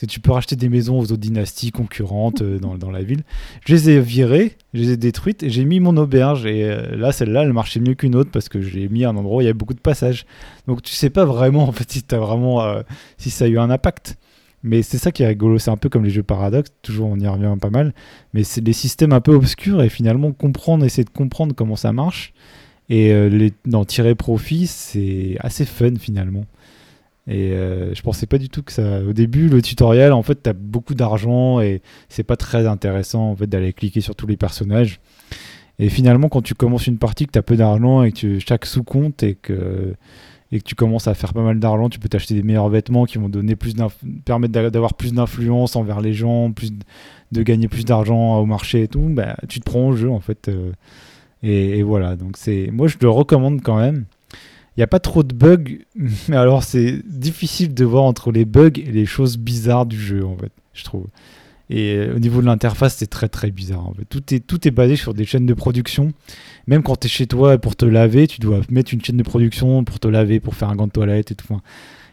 Que tu peux racheter des maisons aux autres dynasties concurrentes euh, dans, la ville. Je les ai virées, je les ai détruites et j'ai mis mon auberge. Et euh, là, celle-là, elle marchait mieux qu'une autre parce que j'ai mis un endroit où il y avait beaucoup de passages. Donc tu sais pas vraiment en fait si t'as vraiment euh, si ça a eu un impact. Mais c'est ça qui est rigolo, c'est un peu comme les jeux paradoxes, toujours on y revient pas mal, mais c'est des systèmes un peu obscurs et finalement comprendre, essayer de comprendre comment ça marche et d'en tirer profit, c'est assez fun finalement. Et euh, je pensais pas du tout que ça. Au début, le tutoriel, en fait, t'as beaucoup d'argent et c'est pas très intéressant en fait d'aller cliquer sur tous les personnages. Et finalement, quand tu commences une partie, que t'as peu d'argent et que chaque sous compte et que et que tu commences à faire pas mal d'argent, tu peux t'acheter des meilleurs vêtements qui vont donner plus permettre d'a- d'avoir plus d'influence envers les gens, plus de gagner plus d'argent au marché et tout. Bah, tu te prends au jeu en fait. euh, et, et voilà. Donc c'est, moi, je le recommande quand même. Il n'y a pas trop de bugs, mais alors c'est difficile de voir entre les bugs et les choses bizarres du jeu, en fait, je trouve. Et euh, au niveau de l'interface, c'est très très bizarre. En fait. Tout, est, tout est basé sur des chaînes de production. Même quand tu es chez toi pour te laver, tu dois mettre une chaîne de production pour te laver, pour faire un gant de toilette et tout. Enfin,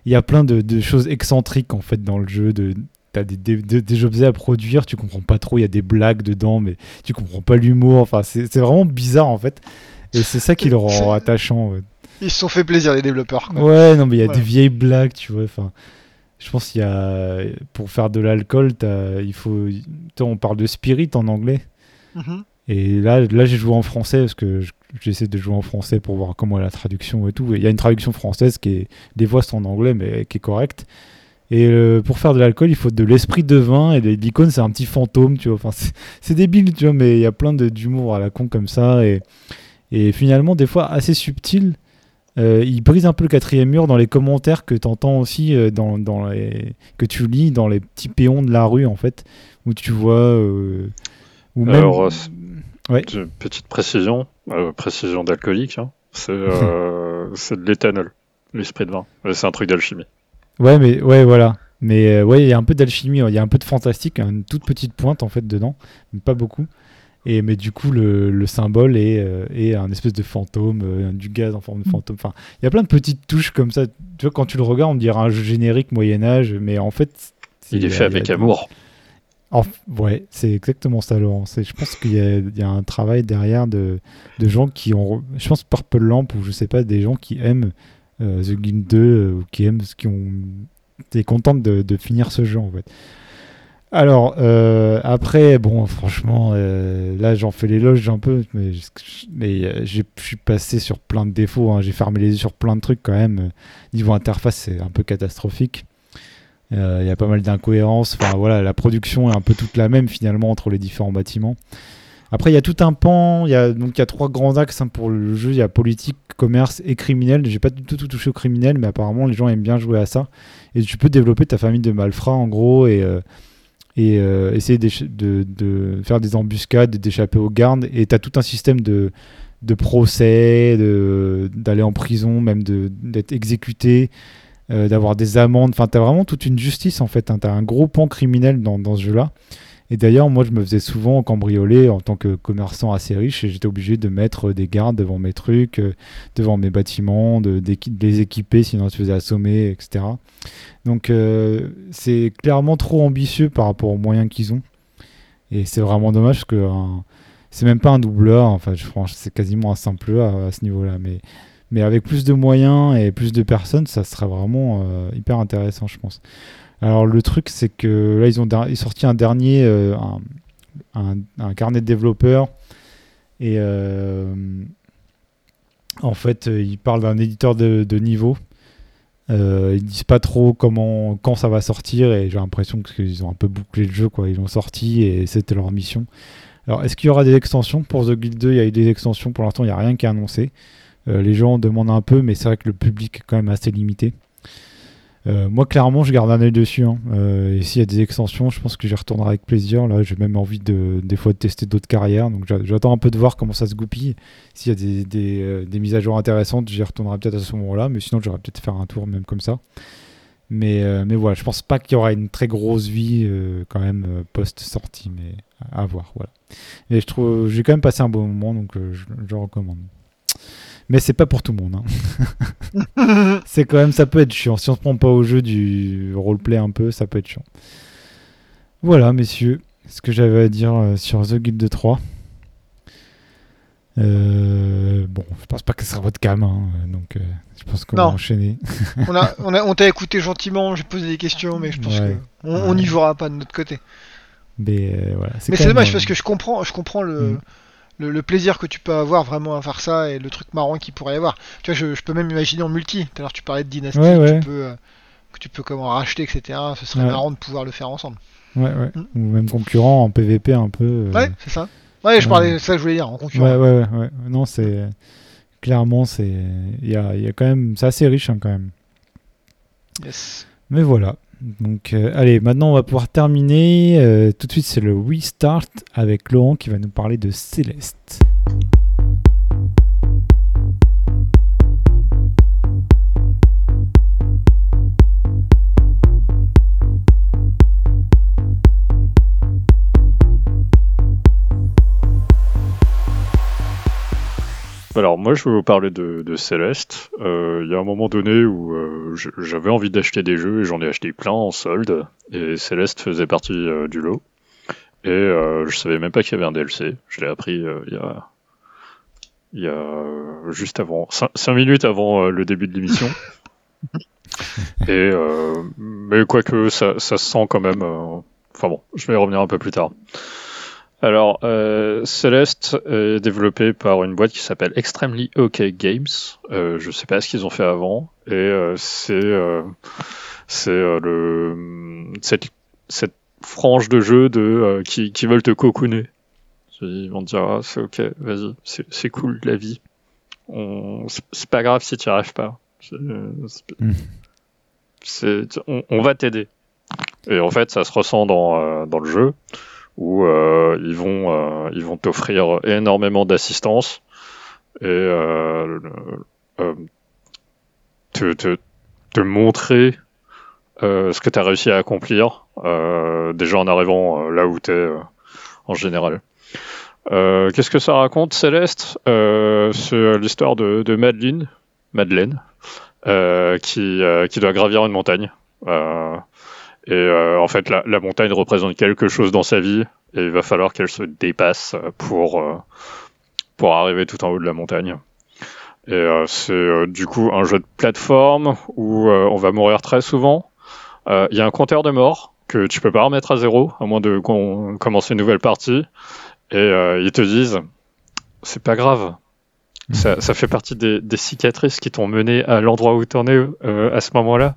il y a plein de, de choses excentriques en fait dans le jeu. De, T'as des, des, des- des objets à produire, tu comprends pas trop, il y a des blagues dedans, mais tu comprends pas l'humour. Enfin, c'est c'est vraiment bizarre en fait. Et c'est ça qui le rend attachant. Ils se sont fait plaisir les développeurs. quoi. Ouais, non, mais il y a Ouais. des vieilles blagues, tu vois. Enfin, je pense qu'il y a pour faire de l'alcool, t'as- il faut. toi, On parle de spirit en anglais. Mhm. Et là, là j'ai joué en français parce que je- j'essaie de jouer en français pour voir comment est la traduction et tout. Il y a une traduction française qui est. Les voix sont en anglais, mais qui est correcte. Et euh, pour faire de l'alcool, il faut de l'esprit de vin. Et l'icône, c'est un petit fantôme, tu vois. Enfin, c'est- c'est débile, tu vois, mais il y a plein de- d'humour à la con comme ça. Et, et finalement, des fois, assez subtil. Euh, il brise un peu le quatrième mur dans les commentaires que tu entends aussi, euh, dans, dans les... que tu lis dans les petits péons de la rue, en fait, où tu vois. euh, ou même... Alors, c'est- Ouais. Une Petite précision, précision d'alcoolique, hein. c'est de l'éthanol, l'esprit de vin. C'est un truc d'alchimie. Ouais, mais ouais, voilà. Mais ouais, il y a un peu d'alchimie, il y a un peu de fantastique, une toute petite pointe en fait dedans, mais pas beaucoup. Et mais du coup, le, le symbole est, euh, est un espèce de fantôme, euh, du gaz en forme de fantôme. Enfin, il y a plein de petites touches comme ça. Tu vois, quand tu le regardes, on dirait un jeu générique Moyen Âge, mais en fait, c'est- Il est a- fait a avec amour. Ouais, c'est exactement ça, Laurent. C'est- Je pense qu'il y, a- il y a un travail derrière de, de gens qui ont. Je pense Purple Lamp ou je sais pas, des gens qui aiment euh, The Guild 2 euh, ou qui aiment, qui ont. T'es contente de, de finir ce jeu en fait. Alors, euh, après, bon, franchement, euh, là j'en fais l'éloge un peu, mais, je- euh, suis passé sur plein de défauts. hein. J'ai fermé les yeux sur plein de trucs quand même. Niveau interface, c'est un peu catastrophique. Il y a pas mal d'incohérences. Enfin voilà, la production est un peu toute la même finalement entre les différents bâtiments. Après, il y a tout un pan. Il y a donc il y a trois grands axes hein, pour le jeu. Il y a politique, commerce et criminel. J'ai pas du tout, tout touché au criminel, mais apparemment les gens aiment bien jouer à ça. Et tu peux développer ta famille de malfrats en gros et et euh, essayer de, de faire des embuscades, d'échapper aux gardes. Et tu tout un système de, de procès, d'aller en prison, même d'être exécuté, euh, d'avoir des amendes. Enfin, tu vraiment toute une justice en fait. Tu as un gros pan criminel dans, dans ce jeu-là. Et d'ailleurs, moi, je me faisais souvent cambrioler en tant que commerçant assez riche et j'étais obligé de mettre des gardes devant mes trucs, euh, devant mes bâtiments, de, les équiper sinon je faisais assommer, etc. Donc, euh, c'est clairement trop ambitieux par rapport aux moyens qu'ils ont. Et c'est vraiment dommage que un- c'est même pas un double A, enfin, je franchement, c'est quasiment un simple A à ce niveau-là. Mais, mais avec plus de moyens et plus de personnes, ça serait vraiment euh, hyper intéressant, je pense. Alors le truc, c'est que là, ils ont sorti un dernier, euh, un, carnet de développeurs. Et euh, en fait, ils parlent d'un éditeur de, de niveau. Euh, ils disent pas trop comment, quand ça va sortir. Et j'ai l'impression qu'ils ont un peu bouclé le jeu. Quoi. Ils l'ont sorti et c'était leur mission. Alors, est-ce qu'il y aura des extensions Pour The Guild 2, il y a eu des extensions. Pour l'instant, il n'y a rien qui est annoncé. Euh, les gens demandent un peu, mais c'est vrai que le public est quand même assez limité. Euh, moi, clairement, je garde un œil dessus. hein. Euh, et s'il y a des extensions, je pense que j'y retournerai avec plaisir. Là, j'ai même envie de, des fois de tester d'autres carrières. Donc, j'a- j'attends un peu de voir comment ça se goupille. S'il y a euh, des mises à jour intéressantes, j'y retournerai peut-être à ce moment-là. Mais sinon, j'aurais peut-être faire un tour même comme ça. Mais, mais voilà, je pense pas qu'il y aura une très grosse vie quand même post-sortie. Mais à, voir. Voilà. Et je trouve, j'ai quand même passé un bon moment. Donc, je, recommande. Mais c'est pas pour tout le monde. hein. c'est quand même, ça peut être chiant. Si on se prend pas au jeu du roleplay un peu, ça peut être chiant. Voilà, messieurs, ce que j'avais à dire euh, sur The Guild 3. Euh, bon, je pense pas que ce sera votre cam, hein, donc euh, je pense qu'on va enchaîner. on a, on a, on t'a écouté gentiment, j'ai posé des questions, mais je pense Ouais. que on on n'y Ouais. jouera pas de notre côté. Mais euh, voilà, c'est dommage parce que je comprends, je comprends le, Mm. Le, le plaisir que tu peux avoir vraiment à faire ça et le truc marrant qu'il pourrait y avoir. Tu vois, je, je peux même imaginer en multi. Tout à l'heure, tu parlais de dynastie, Ouais, que ouais. tu peux, euh, que tu peux comment racheter, etc. Ce serait Ouais. marrant de pouvoir le faire ensemble. Ouais, ouais. Mm. Ou même concurrent en PVP un peu. euh, Ouais, c'est ça. Ouais, je parlais, ça que je voulais dire en concurrent. Ouais, ouais, ouais, ouais. Non, c'est. Clairement, c'est. Il y a, y a quand même. C'est assez riche, hein, quand même. Yes. Mais voilà. Donc, euh, allez, maintenant, on va pouvoir terminer. Euh, tout de suite, c'est le restart avec Laurent qui va nous parler de Céleste. Alors moi je vais vous parler de, de Céleste. Euh, Il y a un moment donné où euh, j'avais envie d'acheter des jeux et j'en ai acheté plein en solde. Et Céleste faisait partie euh, du lot. Et je savais même pas qu'il y avait un DLC. Je l'ai appris il y a, y a juste avant, 5 minutes avant le début de l'émission. et mais quoique ça, ça se sent quand même. Enfin bon, je vais y revenir un peu plus tard. Alors, euh, Celeste est développé par une boîte qui s'appelle Extremely OK Games. Euh, je sais pas ce qu'ils ont fait avant. Et euh, c'est euh, c'est euh, le cette, cette frange de jeux de euh, qui, qui veulent te cocooner. Ils vont te dire ah, c'est ok, vas-y, c'est cool la vie. On- C'est pas grave si tu n'y arrives pas. Mm. c'est- on, on va t'aider. Et en fait, ça se ressent dans, euh, dans le jeu où euh, ils vont euh, ils t'offrir énormément d'assistance et euh, te, montrer ce que tu as réussi à accomplir déjà en arrivant là où tu es en général. Qu'est-ce que ça raconte Céleste? C'est l'histoire de, de Madeleine, Madeleine qui, qui doit gravir une montagne. Et euh, en fait, la, la montagne représente quelque chose dans sa vie, et il va falloir qu'elle se dépasse pour, euh, pour arriver tout en haut de la montagne. Et euh, c'est euh, du coup un jeu de plateforme où euh, on va mourir très souvent. Euh, Il y a un compteur de mort que tu peux pas remettre à zéro, à moins de qu'on commence une nouvelle partie. Et ils te disent, c'est pas grave. Ça, ça fait partie des, des cicatrices qui t'ont mené à l'endroit où tu en es euh, à ce moment-là.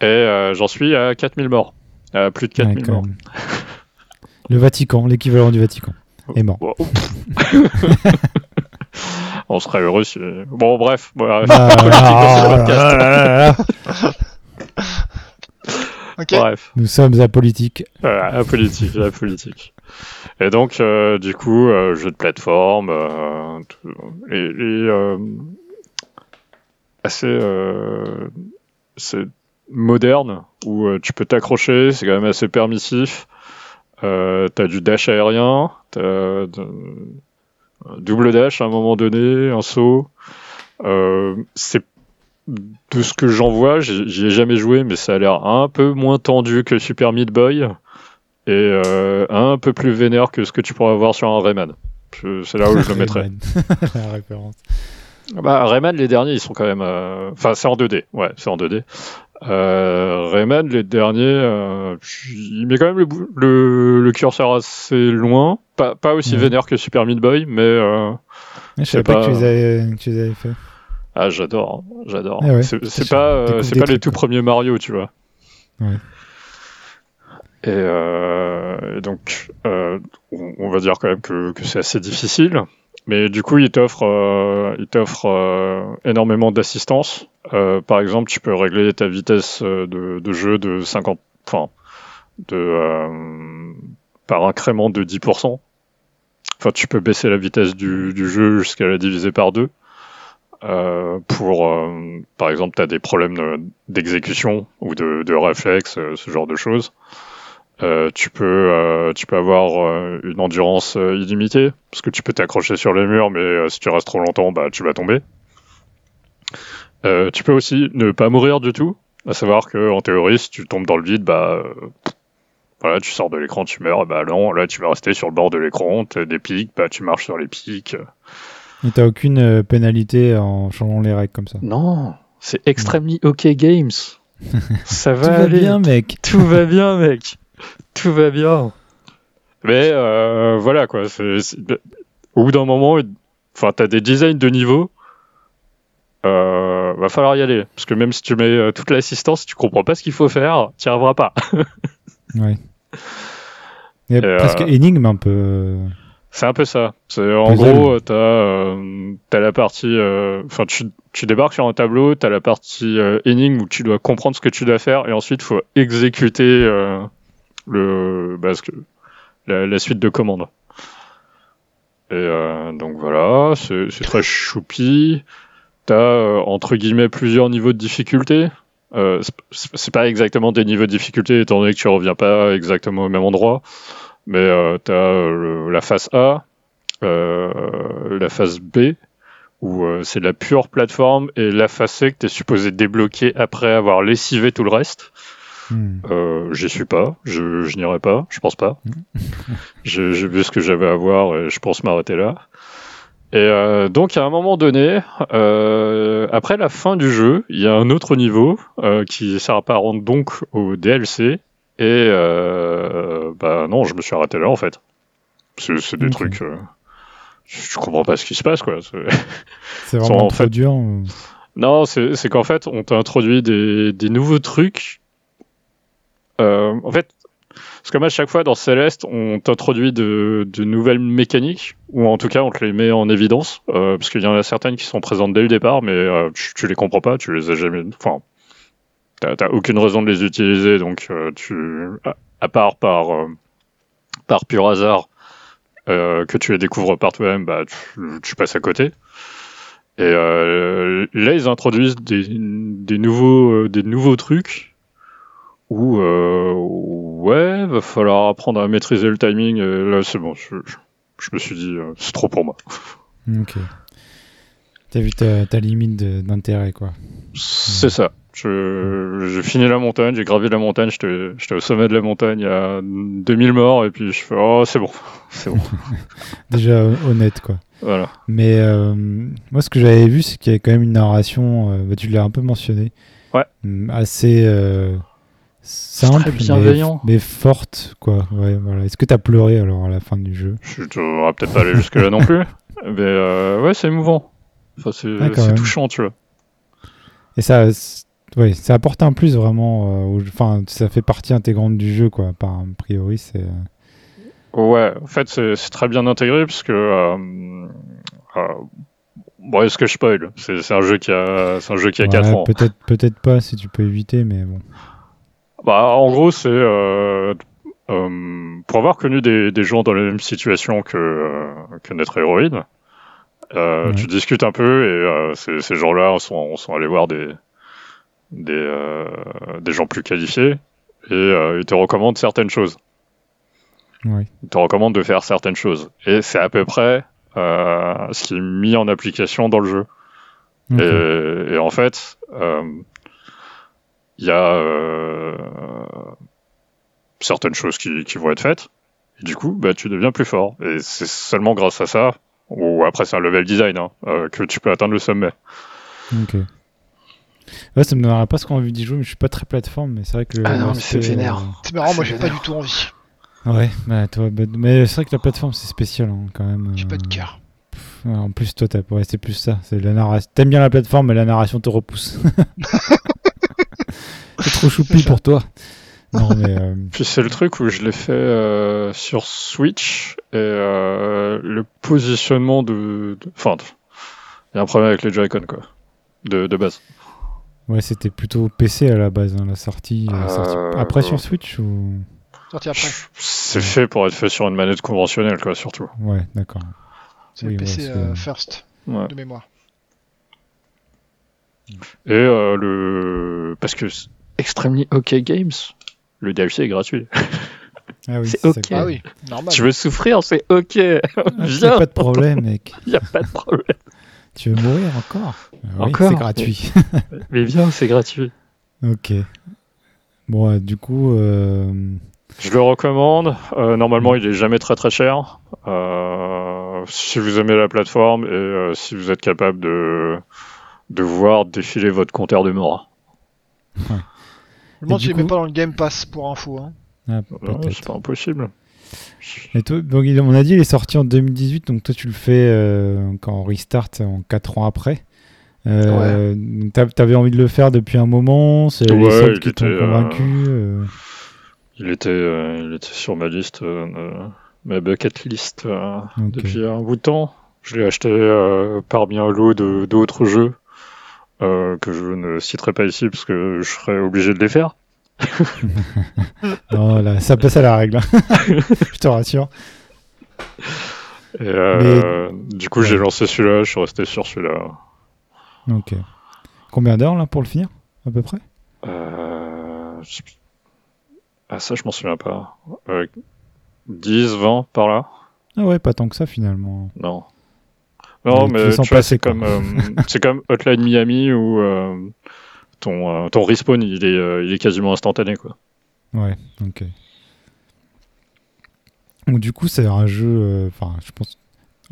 Et euh, j'en suis à 4000 morts. À plus de 4000 Ouais, morts. Le Vatican, l'équivalent du Vatican, est mort. Wow. On serait heureux si... Bon, bref. Ah, Politique. Bref. Nous sommes apolitiques. Voilà, la politique, la politique. Et donc, euh, du coup, euh, jeu de plateforme, euh, et, et, euh, assez euh, c'est moderne, où euh, tu peux t'accrocher, c'est quand même assez permissif. euh, t'as du dash aérien, t'as de- double dash à un moment donné, un saut. Euh, c'est de ce que j'en vois, j'y ai jamais joué, mais ça a l'air un peu moins tendu que Super Meat Boy et euh, un peu plus vénère que ce que tu pourrais avoir sur un Rayman. C'est là où je le mettrais. Rayman. La référence. Bah, Rayman, les derniers, ils sont quand même. Enfin, c'est en 2D. Ouais, c'est en 2D. Euh, Rayman, les derniers, euh, il met quand même le, bou- le, le curseur assez loin. Pas, pas aussi Ouais. vénère que Super Meat Boy, mais. euh, Je savais pas, pas- que tu les avais, que tu les avais fait. Ah, j'adore, hein, j'adore. Ah ouais, c'est pas, euh, c'est les tout quoi. premiers Mario, tu vois. Ouais. Et, euh, et donc, on, on va dire quand même que, que c'est assez difficile. Mais du coup, il t'offre, euh, il t'offre euh, énormément d'assistance. Euh, par exemple, tu peux régler ta vitesse euh, de, de jeu de 50, enfin, de euh, par incrément de 10%. Enfin, tu peux baisser la vitesse du, du jeu jusqu'à la diviser par deux. Euh, pour, par exemple, tu as des problèmes de- d'exécution ou de, de réflexe, ce genre de choses. Euh, tu peux, euh, tu peux avoir euh, une endurance euh, illimitée parce que tu peux t'accrocher sur les murs, mais euh, si tu restes trop longtemps, bah tu vas tomber. Euh, tu peux aussi ne pas mourir du tout, à savoir que en théorie, si tu tombes dans le vide, bah euh, voilà, tu sors de l'écran, tu meurs, bah non, là tu vas rester sur le bord de l'écran, t'as des pics, bah tu marches sur les pics. Et t'as aucune pénalité en changeant les règles comme ça. Non, c'est extremely ok games. Ça va Tout va aller. bien, mec. Tout va bien, mec. Tout va bien. Mais euh, voilà quoi. c'est- c'est- Au bout d'un moment, enfin, t'as des designs de niveau. Euh, va falloir y aller parce que même si tu mets euh, toute l'assistance, si tu comprends pas ce qu'il faut faire, t'y arriveras pas. Ouais. Il y a Et, presque euh, énigme un peu. C'est un peu ça. C'est en Puzzle. gros, euh, t'as euh, t'as la partie, euh, enfin tu, tu débarques sur un tableau, t'as la partie euh, énigme où tu dois comprendre ce que tu dois faire et ensuite faut exécuter le bah, ce que- la, suite de commandes. Et euh, donc voilà, c'est très choupi. T'as euh, entre guillemets plusieurs niveaux de difficulté. Euh, c'est- pas exactement des niveaux de difficulté étant donné que tu reviens pas exactement au même endroit. Mais euh, tu as la phase A, la phase B, où c'est la pure plateforme, et la phase C que tu es supposé débloquer après avoir lessivé tout le reste. Hmm. Euh, J'y suis pas, je, je n'irai pas, je pense pas. J'ai j'ai vu ce que j'avais à voir et je pense m'arrêter là. Et euh, donc à un moment donné, euh, après la fin du jeu, il y a un autre niveau euh, qui s'apparente donc au DLC. Et euh, bah non, je me suis arrêté là en fait. C'est des Ok. trucs, euh, je, comprends pas ce qui se passe quoi. C'est- vraiment en trop fait- dur. ou- non, c'est c'est qu'en fait, on t'a introduit des, des nouveaux trucs. Euh, en fait, c'est comme à chaque fois dans Céleste, on t'introduit de, nouvelles mécaniques, ou en tout cas, on te les met en évidence, euh, parce qu'il y en a certaines qui sont présentes dès le départ, mais euh, tu, tu les comprends pas, tu les as jamais. Enfin, t'as aucune raison de les utiliser, donc tu, à, part par pur hasard que tu les découvres par toi-même, bah tu, passes à côté. Et là, ils introduisent des nouveaux trucs où, euh, ouais, va falloir apprendre à maîtriser le timing. Et là, c'est bon. Je, je- je me suis dit, euh, c'est trop pour moi. Ok. T'as vu ta, ta limite d'intérêt, quoi. C'est ça. Je- J'ai fini la montagne, j'ai gravi la montagne, j'étais au sommet de la montagne, il y a 2000 morts, et puis je fais, oh, c'est bon, c'est bon. Déjà honnête, quoi. voilà. Mais euh, moi, ce que j'avais vu, c'est qu'il y avait quand même une narration, euh, bah, tu l'as un peu mentionné, Ouais. hum, assez euh, simple, mais- bienveillant. Mais, forte, quoi. Ouais, voilà. Est-ce que t'as pleuré alors à la fin du jeu? Je ne peut-être pas aller jusque-là non plus, mais euh, ouais, c'est émouvant. Enfin, c'est touchant, tu vois. Et ça, ouais, ça apporte un plus vraiment. euh. Enfin, ça fait partie intégrante du jeu, quoi. Par a priori, c'est. euh, Ouais, en fait, c'est très bien intégré parce que. Euh, euh, bon, est-ce que je spoil? C'est c'est un jeu qui a, c'est un jeu qui a ouais, 4 ans. Peut-être, peut-être pas si tu peux éviter, mais bon. Bah, en gros, c'est euh, euh, pour avoir connu des, des gens dans la même situation que, euh, que notre héroïne. euh, Ouais. Tu discutes un peu et euh, ces, ces gens-là sont, sont allés voir des des, euh, des gens plus qualifiés et euh, ils te recommandent certaines choses. Ouais. Il te recommande de faire certaines choses. Et c'est à peu près euh, ce qui est mis en application dans le jeu. Et, et en fait, euh, il y a euh, certaines choses qui, qui vont être faites. Et du coup, bah, tu deviens plus fort. Et c'est seulement grâce à ça, ou après c'est un level design, hein, euh, que tu peux atteindre le sommet. Ok. Ouais, ça me donnerait pas ce qu'on a envie d'y jouer, mais je suis pas très plateforme, mais c'est vrai que. Ah non, mais c'est vénère. C'est marrant, moi j'ai pas du tout envie. euh, Ouais, bah, toi, bah, mais c'est vrai que la plateforme c'est spécial hein, quand même. J'ai pas de euh, cœur. en plus, toi, t'as ouais, c'est plus ça. C'est la narration. T'aimes bien la plateforme, mais la narration te repousse. c'est trop choupi pour toi. Non, mais. euh, Puis c'est le truc où je l'ai fait euh, sur Switch et euh, le positionnement de. Enfin, il y a un problème avec les Joy-Con quoi, de, de base. Ouais, c'était plutôt PC à la base, hein, la sortie. sortie- Après sur Switch ou? Sorti après. C'est fait pour être fait sur une manette conventionnelle quoi, surtout. Ouais, d'accord. C'est Oui, le ouais, PC euh, First Ouais. de mémoire. Et euh, le. Parce que Extremely OK Games, le DLC est gratuit. Ah oui, C'est ça ok. que- Ah oui, normal. Tu veux souffrir, c'est OK. Ah, Viens, pas de problème, mec. y a pas de problème. Tu veux mourir encore? Ah oui, Encore? C'est gratuit. Mais viens, c'est gratuit. ok. Bon, euh, du coup, euh, Je le recommande. Euh, normalement, il est jamais très très cher. Euh, si vous aimez la plateforme et euh, si vous êtes capable de de voir défiler votre compteur de mort. Je me demande s'il coup- pas dans le Game Pass pour info. Hein. ah, Ouais, c'est pas impossible. Et toi, donc, on a dit il est sorti en 2018, donc toi tu le fais euh, quand on restart en 4 ans après. Euh, t'as- T'avais envie de le faire depuis un moment, c'est les Ouais, soldes il qui t'ont était, euh, convaincu. euh, Il était euh, il était sur ma liste, euh, ma bucket list euh, depuis un bout de temps. Je l'ai acheté euh, parmi un lot de d'autres jeux euh, que je ne citerai pas ici parce que je serais obligé de les faire. Non, là, ça passe à la règle, hein. je te rassure. Et euh, du coup, j'ai lancé celui-là, je suis resté sur celui-là. Ok. Combien d'heures là pour le finir, à peu près? Euh... Ah ça je m'en souviens pas. Euh, 10, 20 par là? Ah ouais, pas tant que ça finalement. Non. Non Mais tu vois, c'est comme, euh, c'est comme Hotline Miami où euh, ton, euh, ton respawn il est, euh, il est quasiment instantané quoi. Ouais, ok. Donc du coup, c'est un jeu, euh, enfin, je pense,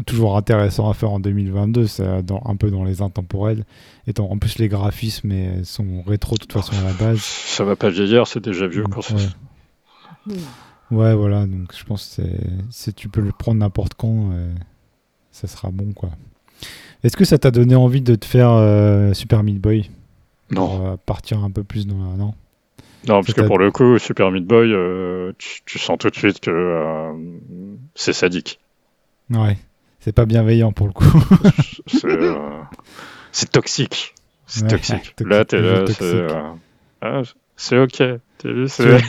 toujours intéressant à faire en 2022. C'est dans, un peu dans les intemporels. Étant, en plus, les graphismes sont rétro de toute façon à la base. Ça va pas vieillir, c'est déjà vieux Donc, quand ça. ouais. Ouais, voilà. Donc je pense que c'est, c'est- tu peux le prendre n'importe quand. euh, ça sera bon, quoi. Est-ce que ça t'a donné envie de te faire euh, Super Meat Boy? Non. Pour euh, partir un peu plus dans la... Non? Non, parce que pour le coup, Super Meat Boy, euh, tu, tu sens tout de suite que euh, c'est sadique. Ouais. C'est pas bienveillant pour le coup. C'est euh, c'est toxique. C'est Ouais, toxique. toxique, Là, t'es là, c'est euh, ah, c'est ok. T'as vu, c'est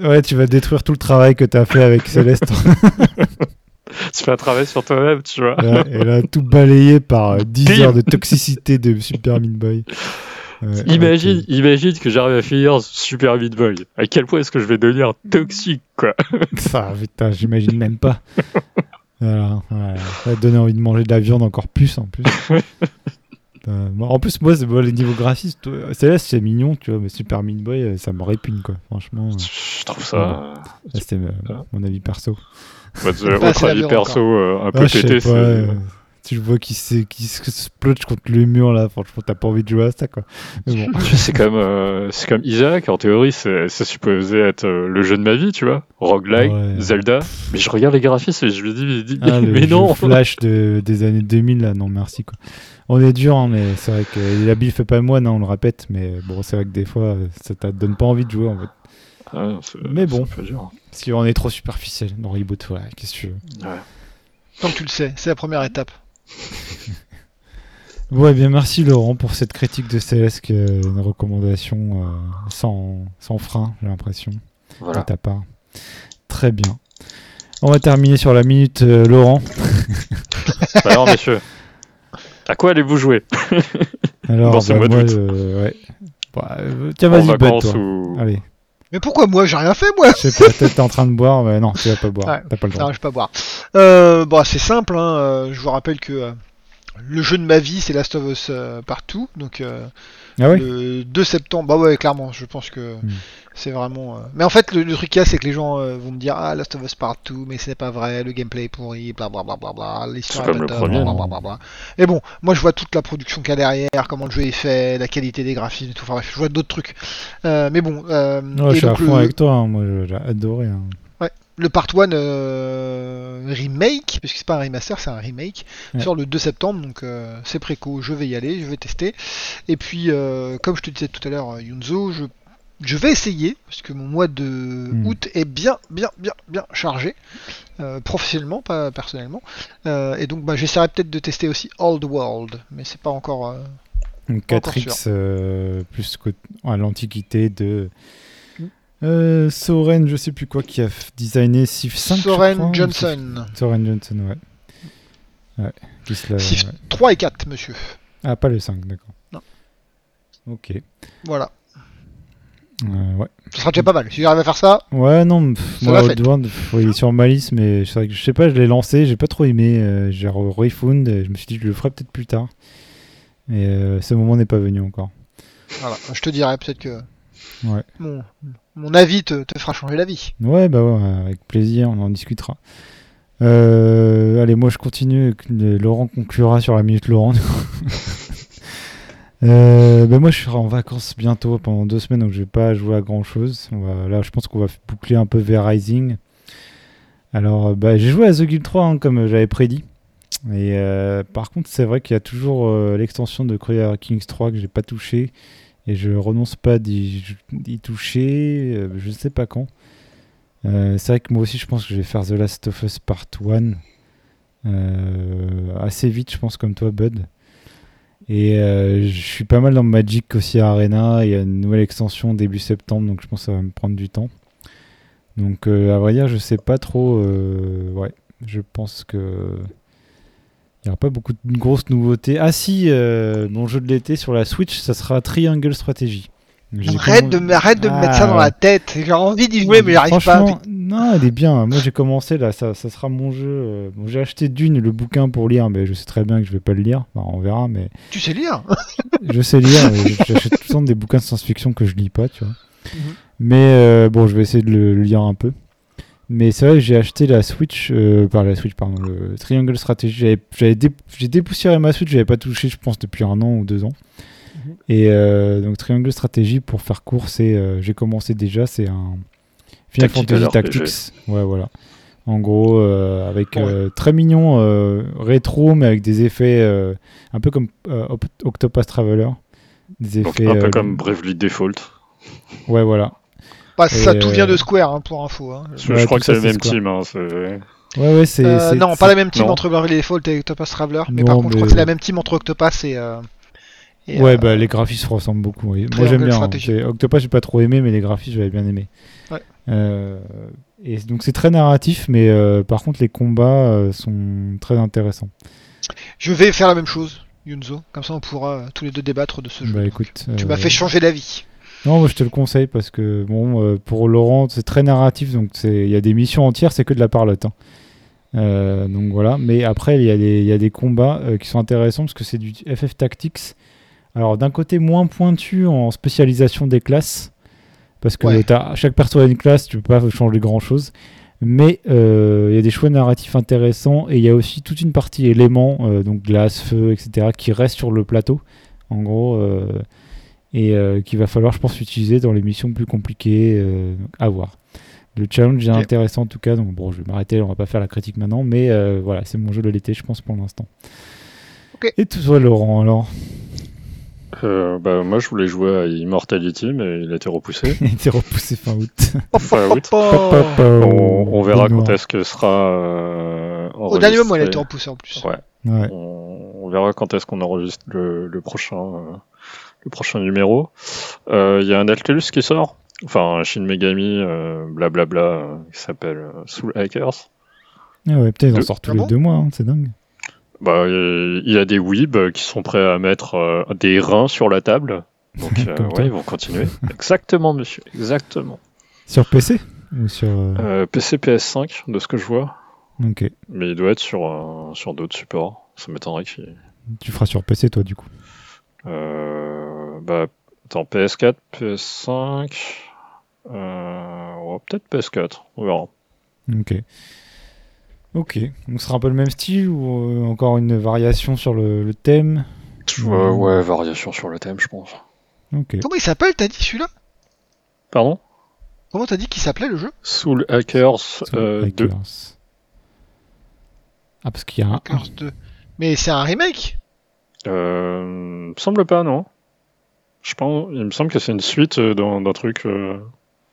Ouais, tu vas détruire tout le travail que tu as fait avec Céleste. tu fais un travail sur toi-même, tu vois. Là, et là, tout balayé par euh, 10 Bim heures de toxicité de Super Meat Boy. Ouais, Imagine, imagine que j'arrive à finir Super Meat Boy. À quel point est-ce que je vais devenir toxique, quoi Ça, putain, j'imagine même pas. Voilà. Ça va donner envie de manger de la viande encore plus en plus. Moi- en plus, moi, c'est les niveaux graphistes. Céleste, c'est mignon, tu vois, mais Super Meat Boy, euh, ça me répugne, quoi. Franchement, euh, Je trouve ça. euh, c'était euh, mon avis perso. bah, autre avis perso euh, un peu Ah, pété, pas, euh, tu le vois qui, se splotch contre le mur là, franchement t'as pas envie de jouer à ça quoi. Bon, c'est comme, euh, c'est comme Isaac, en théorie, c'est c'est supposé être euh, le jeu de ma vie, tu vois. Roguelike, Ouais. Zelda. Mais je regarde les graphismes et je me dis, mais, dis- ah, le mais non Flash de, des années 2000 là, non merci quoi. On est dur hein, mais c'est vrai que la bille fait pas moine, hein, on le répète, mais bon c'est vrai que des fois ça te donne pas envie de jouer en fait. Ah, Mais bon. c'est pas dur. Si on est trop superficiel dans Reboot, ouais, qu'est-ce que tu veux? Tant que tu le sais, c'est la première étape. Ouais, bien merci Laurent pour cette critique de Céleste, une recommandation euh, sans, sans frein, j'ai l'impression. de Voilà. ta part. Très bien. On va terminer sur la minute euh, Laurent. Bah alors, messieurs, à quoi allez-vous jouer? Alors, Dans ce bah, mois moi, euh, ouais. Bah, euh, tiens, En vas-y, ou. Allez. Mais pourquoi moi J'ai rien fait, moi Je sais pas, peut-être t'es en train de boire, mais non, tu vas pas boire. Ouais. T'as pas le Non, je vais pas boire. Euh, bon, c'est simple. Hein. euh, Je vous rappelle que euh, le jeu de ma vie, c'est Last of Us euh, partout. Donc Ah le 2 septembre. Bah ouais, clairement. Je pense que Hmm. C'est vraiment. euh, Mais en fait, le, le truc qu'il y a, c'est que les gens euh, vont me dire ah Last of Us partout, mais c'est pas vrai. Le gameplay est pourri, bla bla bla bla bla. L'histoire C'est est comme le pas top, premier, bla, non bla, bla, bla. Et bon, moi je vois toute la production qu'il y a derrière, comment le jeu est fait, la qualité des graphismes et tout. Enfin bref, je vois d'autres trucs. Euh, mais bon. Euh, Ouais, et je suis à fond le- avec toi, hein. moi j'ai adoré. hein. le Part 1 euh, remake, puisque c'est pas un remaster, c'est un remake, Ouais. sort le 2 septembre, donc euh, c'est préco, je vais y aller, je vais tester. Et puis, euh, comme je te disais tout à l'heure, Yunzo, je, je vais essayer, parce que mon mois de Hmm. août est bien, bien, bien, bien chargé, euh, professionnellement, pas personnellement. Euh, et donc, bah, j'essaierai peut-être de tester aussi Old World, mais c'est pas encore. euh, Donc Pas encore 4X euh, plus à l'antiquité de Mm. euh, Soren, je sais plus quoi, qui a designé Civ 5. je Soren crois, Johnson. Soren Johnson, ouais. Ouais. L'a- Civ ouais. 3 et 4, monsieur. Ah, pas le 5, d'accord. Non. Ok. Voilà. Euh, ouais. Ce sera déjà pas mal. Si j'arrive à faire ça, Ouais, non, pff, moi, il est sur ma liste, mais que je sais pas, je l'ai lancé, j'ai pas trop aimé. euh, j'ai re- refound, et je me suis dit, je le ferai peut-être plus tard. Et euh, ce moment n'est pas venu encore. voilà. Je te dirai peut-être que. Ouais. Mon, mon avis te, te fera changer la vie. Ouais, bah ouais, avec plaisir, on en discutera. Euh, allez, moi je continue. Laurent conclura sur la minute Laurent. Euh, bah moi je serai en vacances bientôt pendant deux semaines donc je vais pas jouer à grand chose. Là je pense qu'on va boucler un peu vers Rising. Alors euh, bah, j'ai joué à The Guild 3 hein, comme j'avais prédit. Et euh, par contre c'est vrai qu'il y a toujours l'extension de Crusader Kings 3 que j'ai pas touché. Et je renonce pas d'y toucher, je sais pas quand. C'est vrai que moi aussi, je pense que je vais faire The Last of Us Part 1 euh, assez vite, je pense, comme toi, Bud. Et euh, je suis pas mal dans Magic aussi à Arena. Il y a une nouvelle extension début septembre, donc je pense que ça va me prendre du temps. Donc, euh, à vrai dire, je sais pas trop. euh, ouais, je pense que. Il n'y aura pas beaucoup de grosses nouveautés. Ah si, mon jeu de l'été sur la Switch, ça sera Triangle Strategy. Arrête de, me- arrête de me mettre Ah, ça dans la tête. J'ai envie d'y jouer, mais j'arrive pas. Non, elle est bien. Moi, j'ai commencé là, ça, ça sera mon jeu. euh, Bon, j'ai acheté Dune, le bouquin pour lire, mais je sais très bien que je vais pas le lire. Enfin, on verra, mais Tu sais lire je sais lire. J'achète tout le temps des bouquins de science-fiction que je lis pas, tu vois. Mhm. Mais euh, bon, je vais essayer de le, le lire un peu. Mais c'est vrai que j'ai acheté la Switch, euh, par la Switch, pardon, le Triangle Strategy. Dé- j'ai dépoussiéré ma Switch, j'avais pas touché, je pense, depuis un an ou deux ans. Mhm. Et euh, donc Triangle Strategy, pour faire court, c'est, euh, j'ai commencé déjà, c'est un Final Tactical Fantasy RPG. Tactics. Ouais, voilà. En gros, euh, avec Ouais. euh, très mignon, euh, rétro, mais avec des effets euh, un peu comme euh, Op- Octopus Traveler. Des Donc, effets. un peu euh, comme Bravely Default. Ouais, voilà. Bah, ça, tout vient de Square, hein, pour info. Hein. Parce que Ouais, je crois que c'est le même Square. team. Hein, Ouais, ouais, c'est. Euh, non, pas la même team non. entre Bravely Default et Octopus Traveler, mais Non, par contre, je crois que c'est la même team entre Octopus et. euh, et, Ouais, euh, bah les graphismes se ressemblent beaucoup. oui. Moi j'aime bien. hein. Octopus, j'ai pas trop aimé, mais les graphismes, j'avais bien aimé. Ouais. Euh, et donc c'est très narratif, mais euh, par contre les combats sont très intéressants. Je vais faire la même chose, Yunzo. Comme ça, on pourra tous les deux débattre de ce jeu. Bah écoute. Tu m'as fait changer d'avis. Non, moi je te le conseille parce que bon, pour Laurent, c'est très narratif, donc il y a des missions entières, c'est que de la parlotte. hein. Euh, donc voilà, mais après il y, a des- il y a des combats euh, qui sont intéressants parce que c'est du FF Tactics. Alors d'un côté moins pointu en spécialisation des classes, parce que Ouais. t'as- chaque perso a une classe, tu peux pas changer grand chose. Mais euh, il y a des choix narratifs intéressants et il y a aussi toute une partie éléments, euh, donc glace, feu, etc., qui restent sur le plateau. En gros, euh, et qu'il va falloir, je pense, utiliser dans les missions plus compliquées à voir. Le challenge est intéressant en tout cas, donc bon, je vais m'arrêter, on va pas faire la critique maintenant, mais voilà, c'est mon jeu de l'été, je pense, pour l'instant. Et toi, Laurent, alors? Euh, bah, moi, je voulais jouer à Immortality, mais il a été repoussé. Il a été repoussé fin août. Fin août. Oh. On, on verra quand est-ce que sera. euh, Au dernier moment, il a été repoussé en plus. Ouais. Ouais. On, on verra quand est-ce qu'on enregistre le, le prochain, euh, le prochain numéro. Euh, Il y a un Altelus qui sort, enfin un Shin Megami, euh, blablabla, qui s'appelle Soul Hackers. Ah ouais, peut-être ils en sortent tous Ah les bon? deux mois, hein, c'est dingue. Bah, il y a des weebs qui sont prêts à mettre euh, des reins sur la table. Donc, euh, ouais, ils vont continuer. Exactement, monsieur. Exactement. Sur PC ou sur. euh, Euh, PC, PS5, de ce que je vois. Ok. Mais il doit être sur, euh, sur d'autres supports. Ça m'étonnerait qu'il. Tu feras sur PC, toi, du coup. Euh, bah, attends, PS4, PS5. Euh, ouais, peut-être PS4, on verra. Ok. Ok. Donc, ce sera un peu le même style ou euh, encore une variation sur le, le thème? Euh, ouais, variation sur le thème, je pense. Ok. Comment il s'appelle, t'as dit celui-là? Pardon? Comment t'as dit qu'il s'appelait le jeu? Soul Hackers Soul euh, 2. Hackers. Ah, parce qu'il y a un. Curse 2. Mais c'est un remake? Euh, me semble pas, non Je pense, il me semble que c'est une suite euh, d'un d'un truc. euh,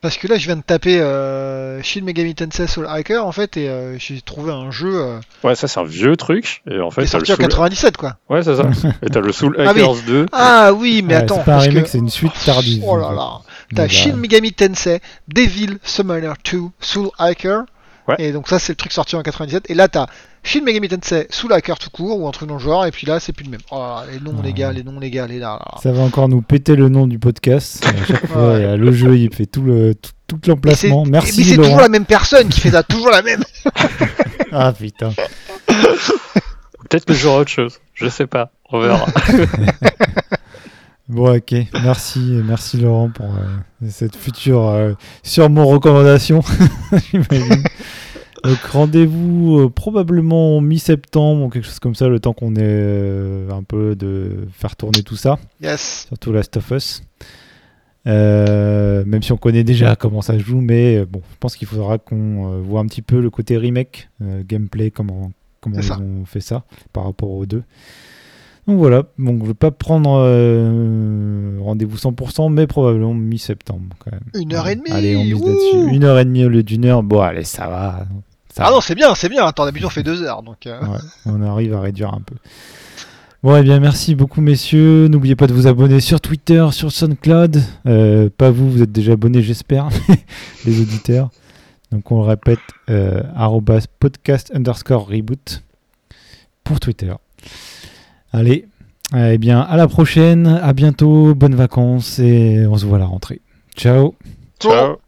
Parce que là, je viens de taper euh, Shin Megami Tensei Soul Hacker en fait, et euh, j'ai trouvé un jeu euh, Ouais, ça c'est un vieux truc. Et en fait, sorti en Soul... 97, quoi. Ouais, c'est ça. et t'as le Soul Ah oui. Hackers 2. Ah oui, mais Ouais, attends. C'est pas un parce remake, que- c'est une suite tardive. Oh là là. T'as Shin Megami Tensei, Devil Summoner 2, Soul Hacker. Ouais. Et donc ça, c'est le truc sorti en 97. Et là, t'as Shin Megami Tensei Soul Hacker tout court, ou un truc dans le genre. Et puis là, c'est plus le même. Oh les noms, Ouais. les gars, les noms, les gars, les là. là. Ça va encore nous péter le nom du podcast. À chaque fois, Ouais. a le jeu, il fait tout le tout, c'est- l'emplacement. Mais Merci c'est Laurent. toujours la même personne qui fait ça, toujours la même. Ah putain. Peut-être que j'aurai autre chose. Je sais pas. On verra. Bon, ok. Merci, merci Laurent pour euh, cette future euh, sûrement recommandation. j'imagine. Donc rendez-vous euh, probablement mi-septembre ou quelque chose comme ça, le temps qu'on ait euh, un peu de faire tourner tout ça, Yes. surtout Last of Us. Même si on connaît déjà comment ça se joue, mais bon, je pense qu'il faudra qu'on voit un petit peu le côté remake, gameplay, comment, comment ils ont fait ça par rapport aux deux. Donc voilà, donc je vais pas prendre euh, rendez-vous 100%, mais probablement mi-septembre quand même. Une heure et demie. Allez, on mise là-dessus. Une heure et demie au lieu d'une heure. Bon, allez, ça va. Ça Ah va. non, c'est bien, c'est bien. Attends, d'habitude on fait deux heures, donc. euh, Ouais, on arrive à réduire un peu. Bon, eh bien, merci beaucoup, messieurs. N'oubliez pas de vous abonner sur Twitter, sur SoundCloud. Euh, pas vous, vous êtes déjà abonnés, j'espère, les auditeurs. Donc, on le répète, euh, arrobas podcast underscore reboot pour Twitter. Allez, eh bien, à la prochaine, à bientôt, bonnes vacances et on se voit à la rentrée. Ciao Ciao.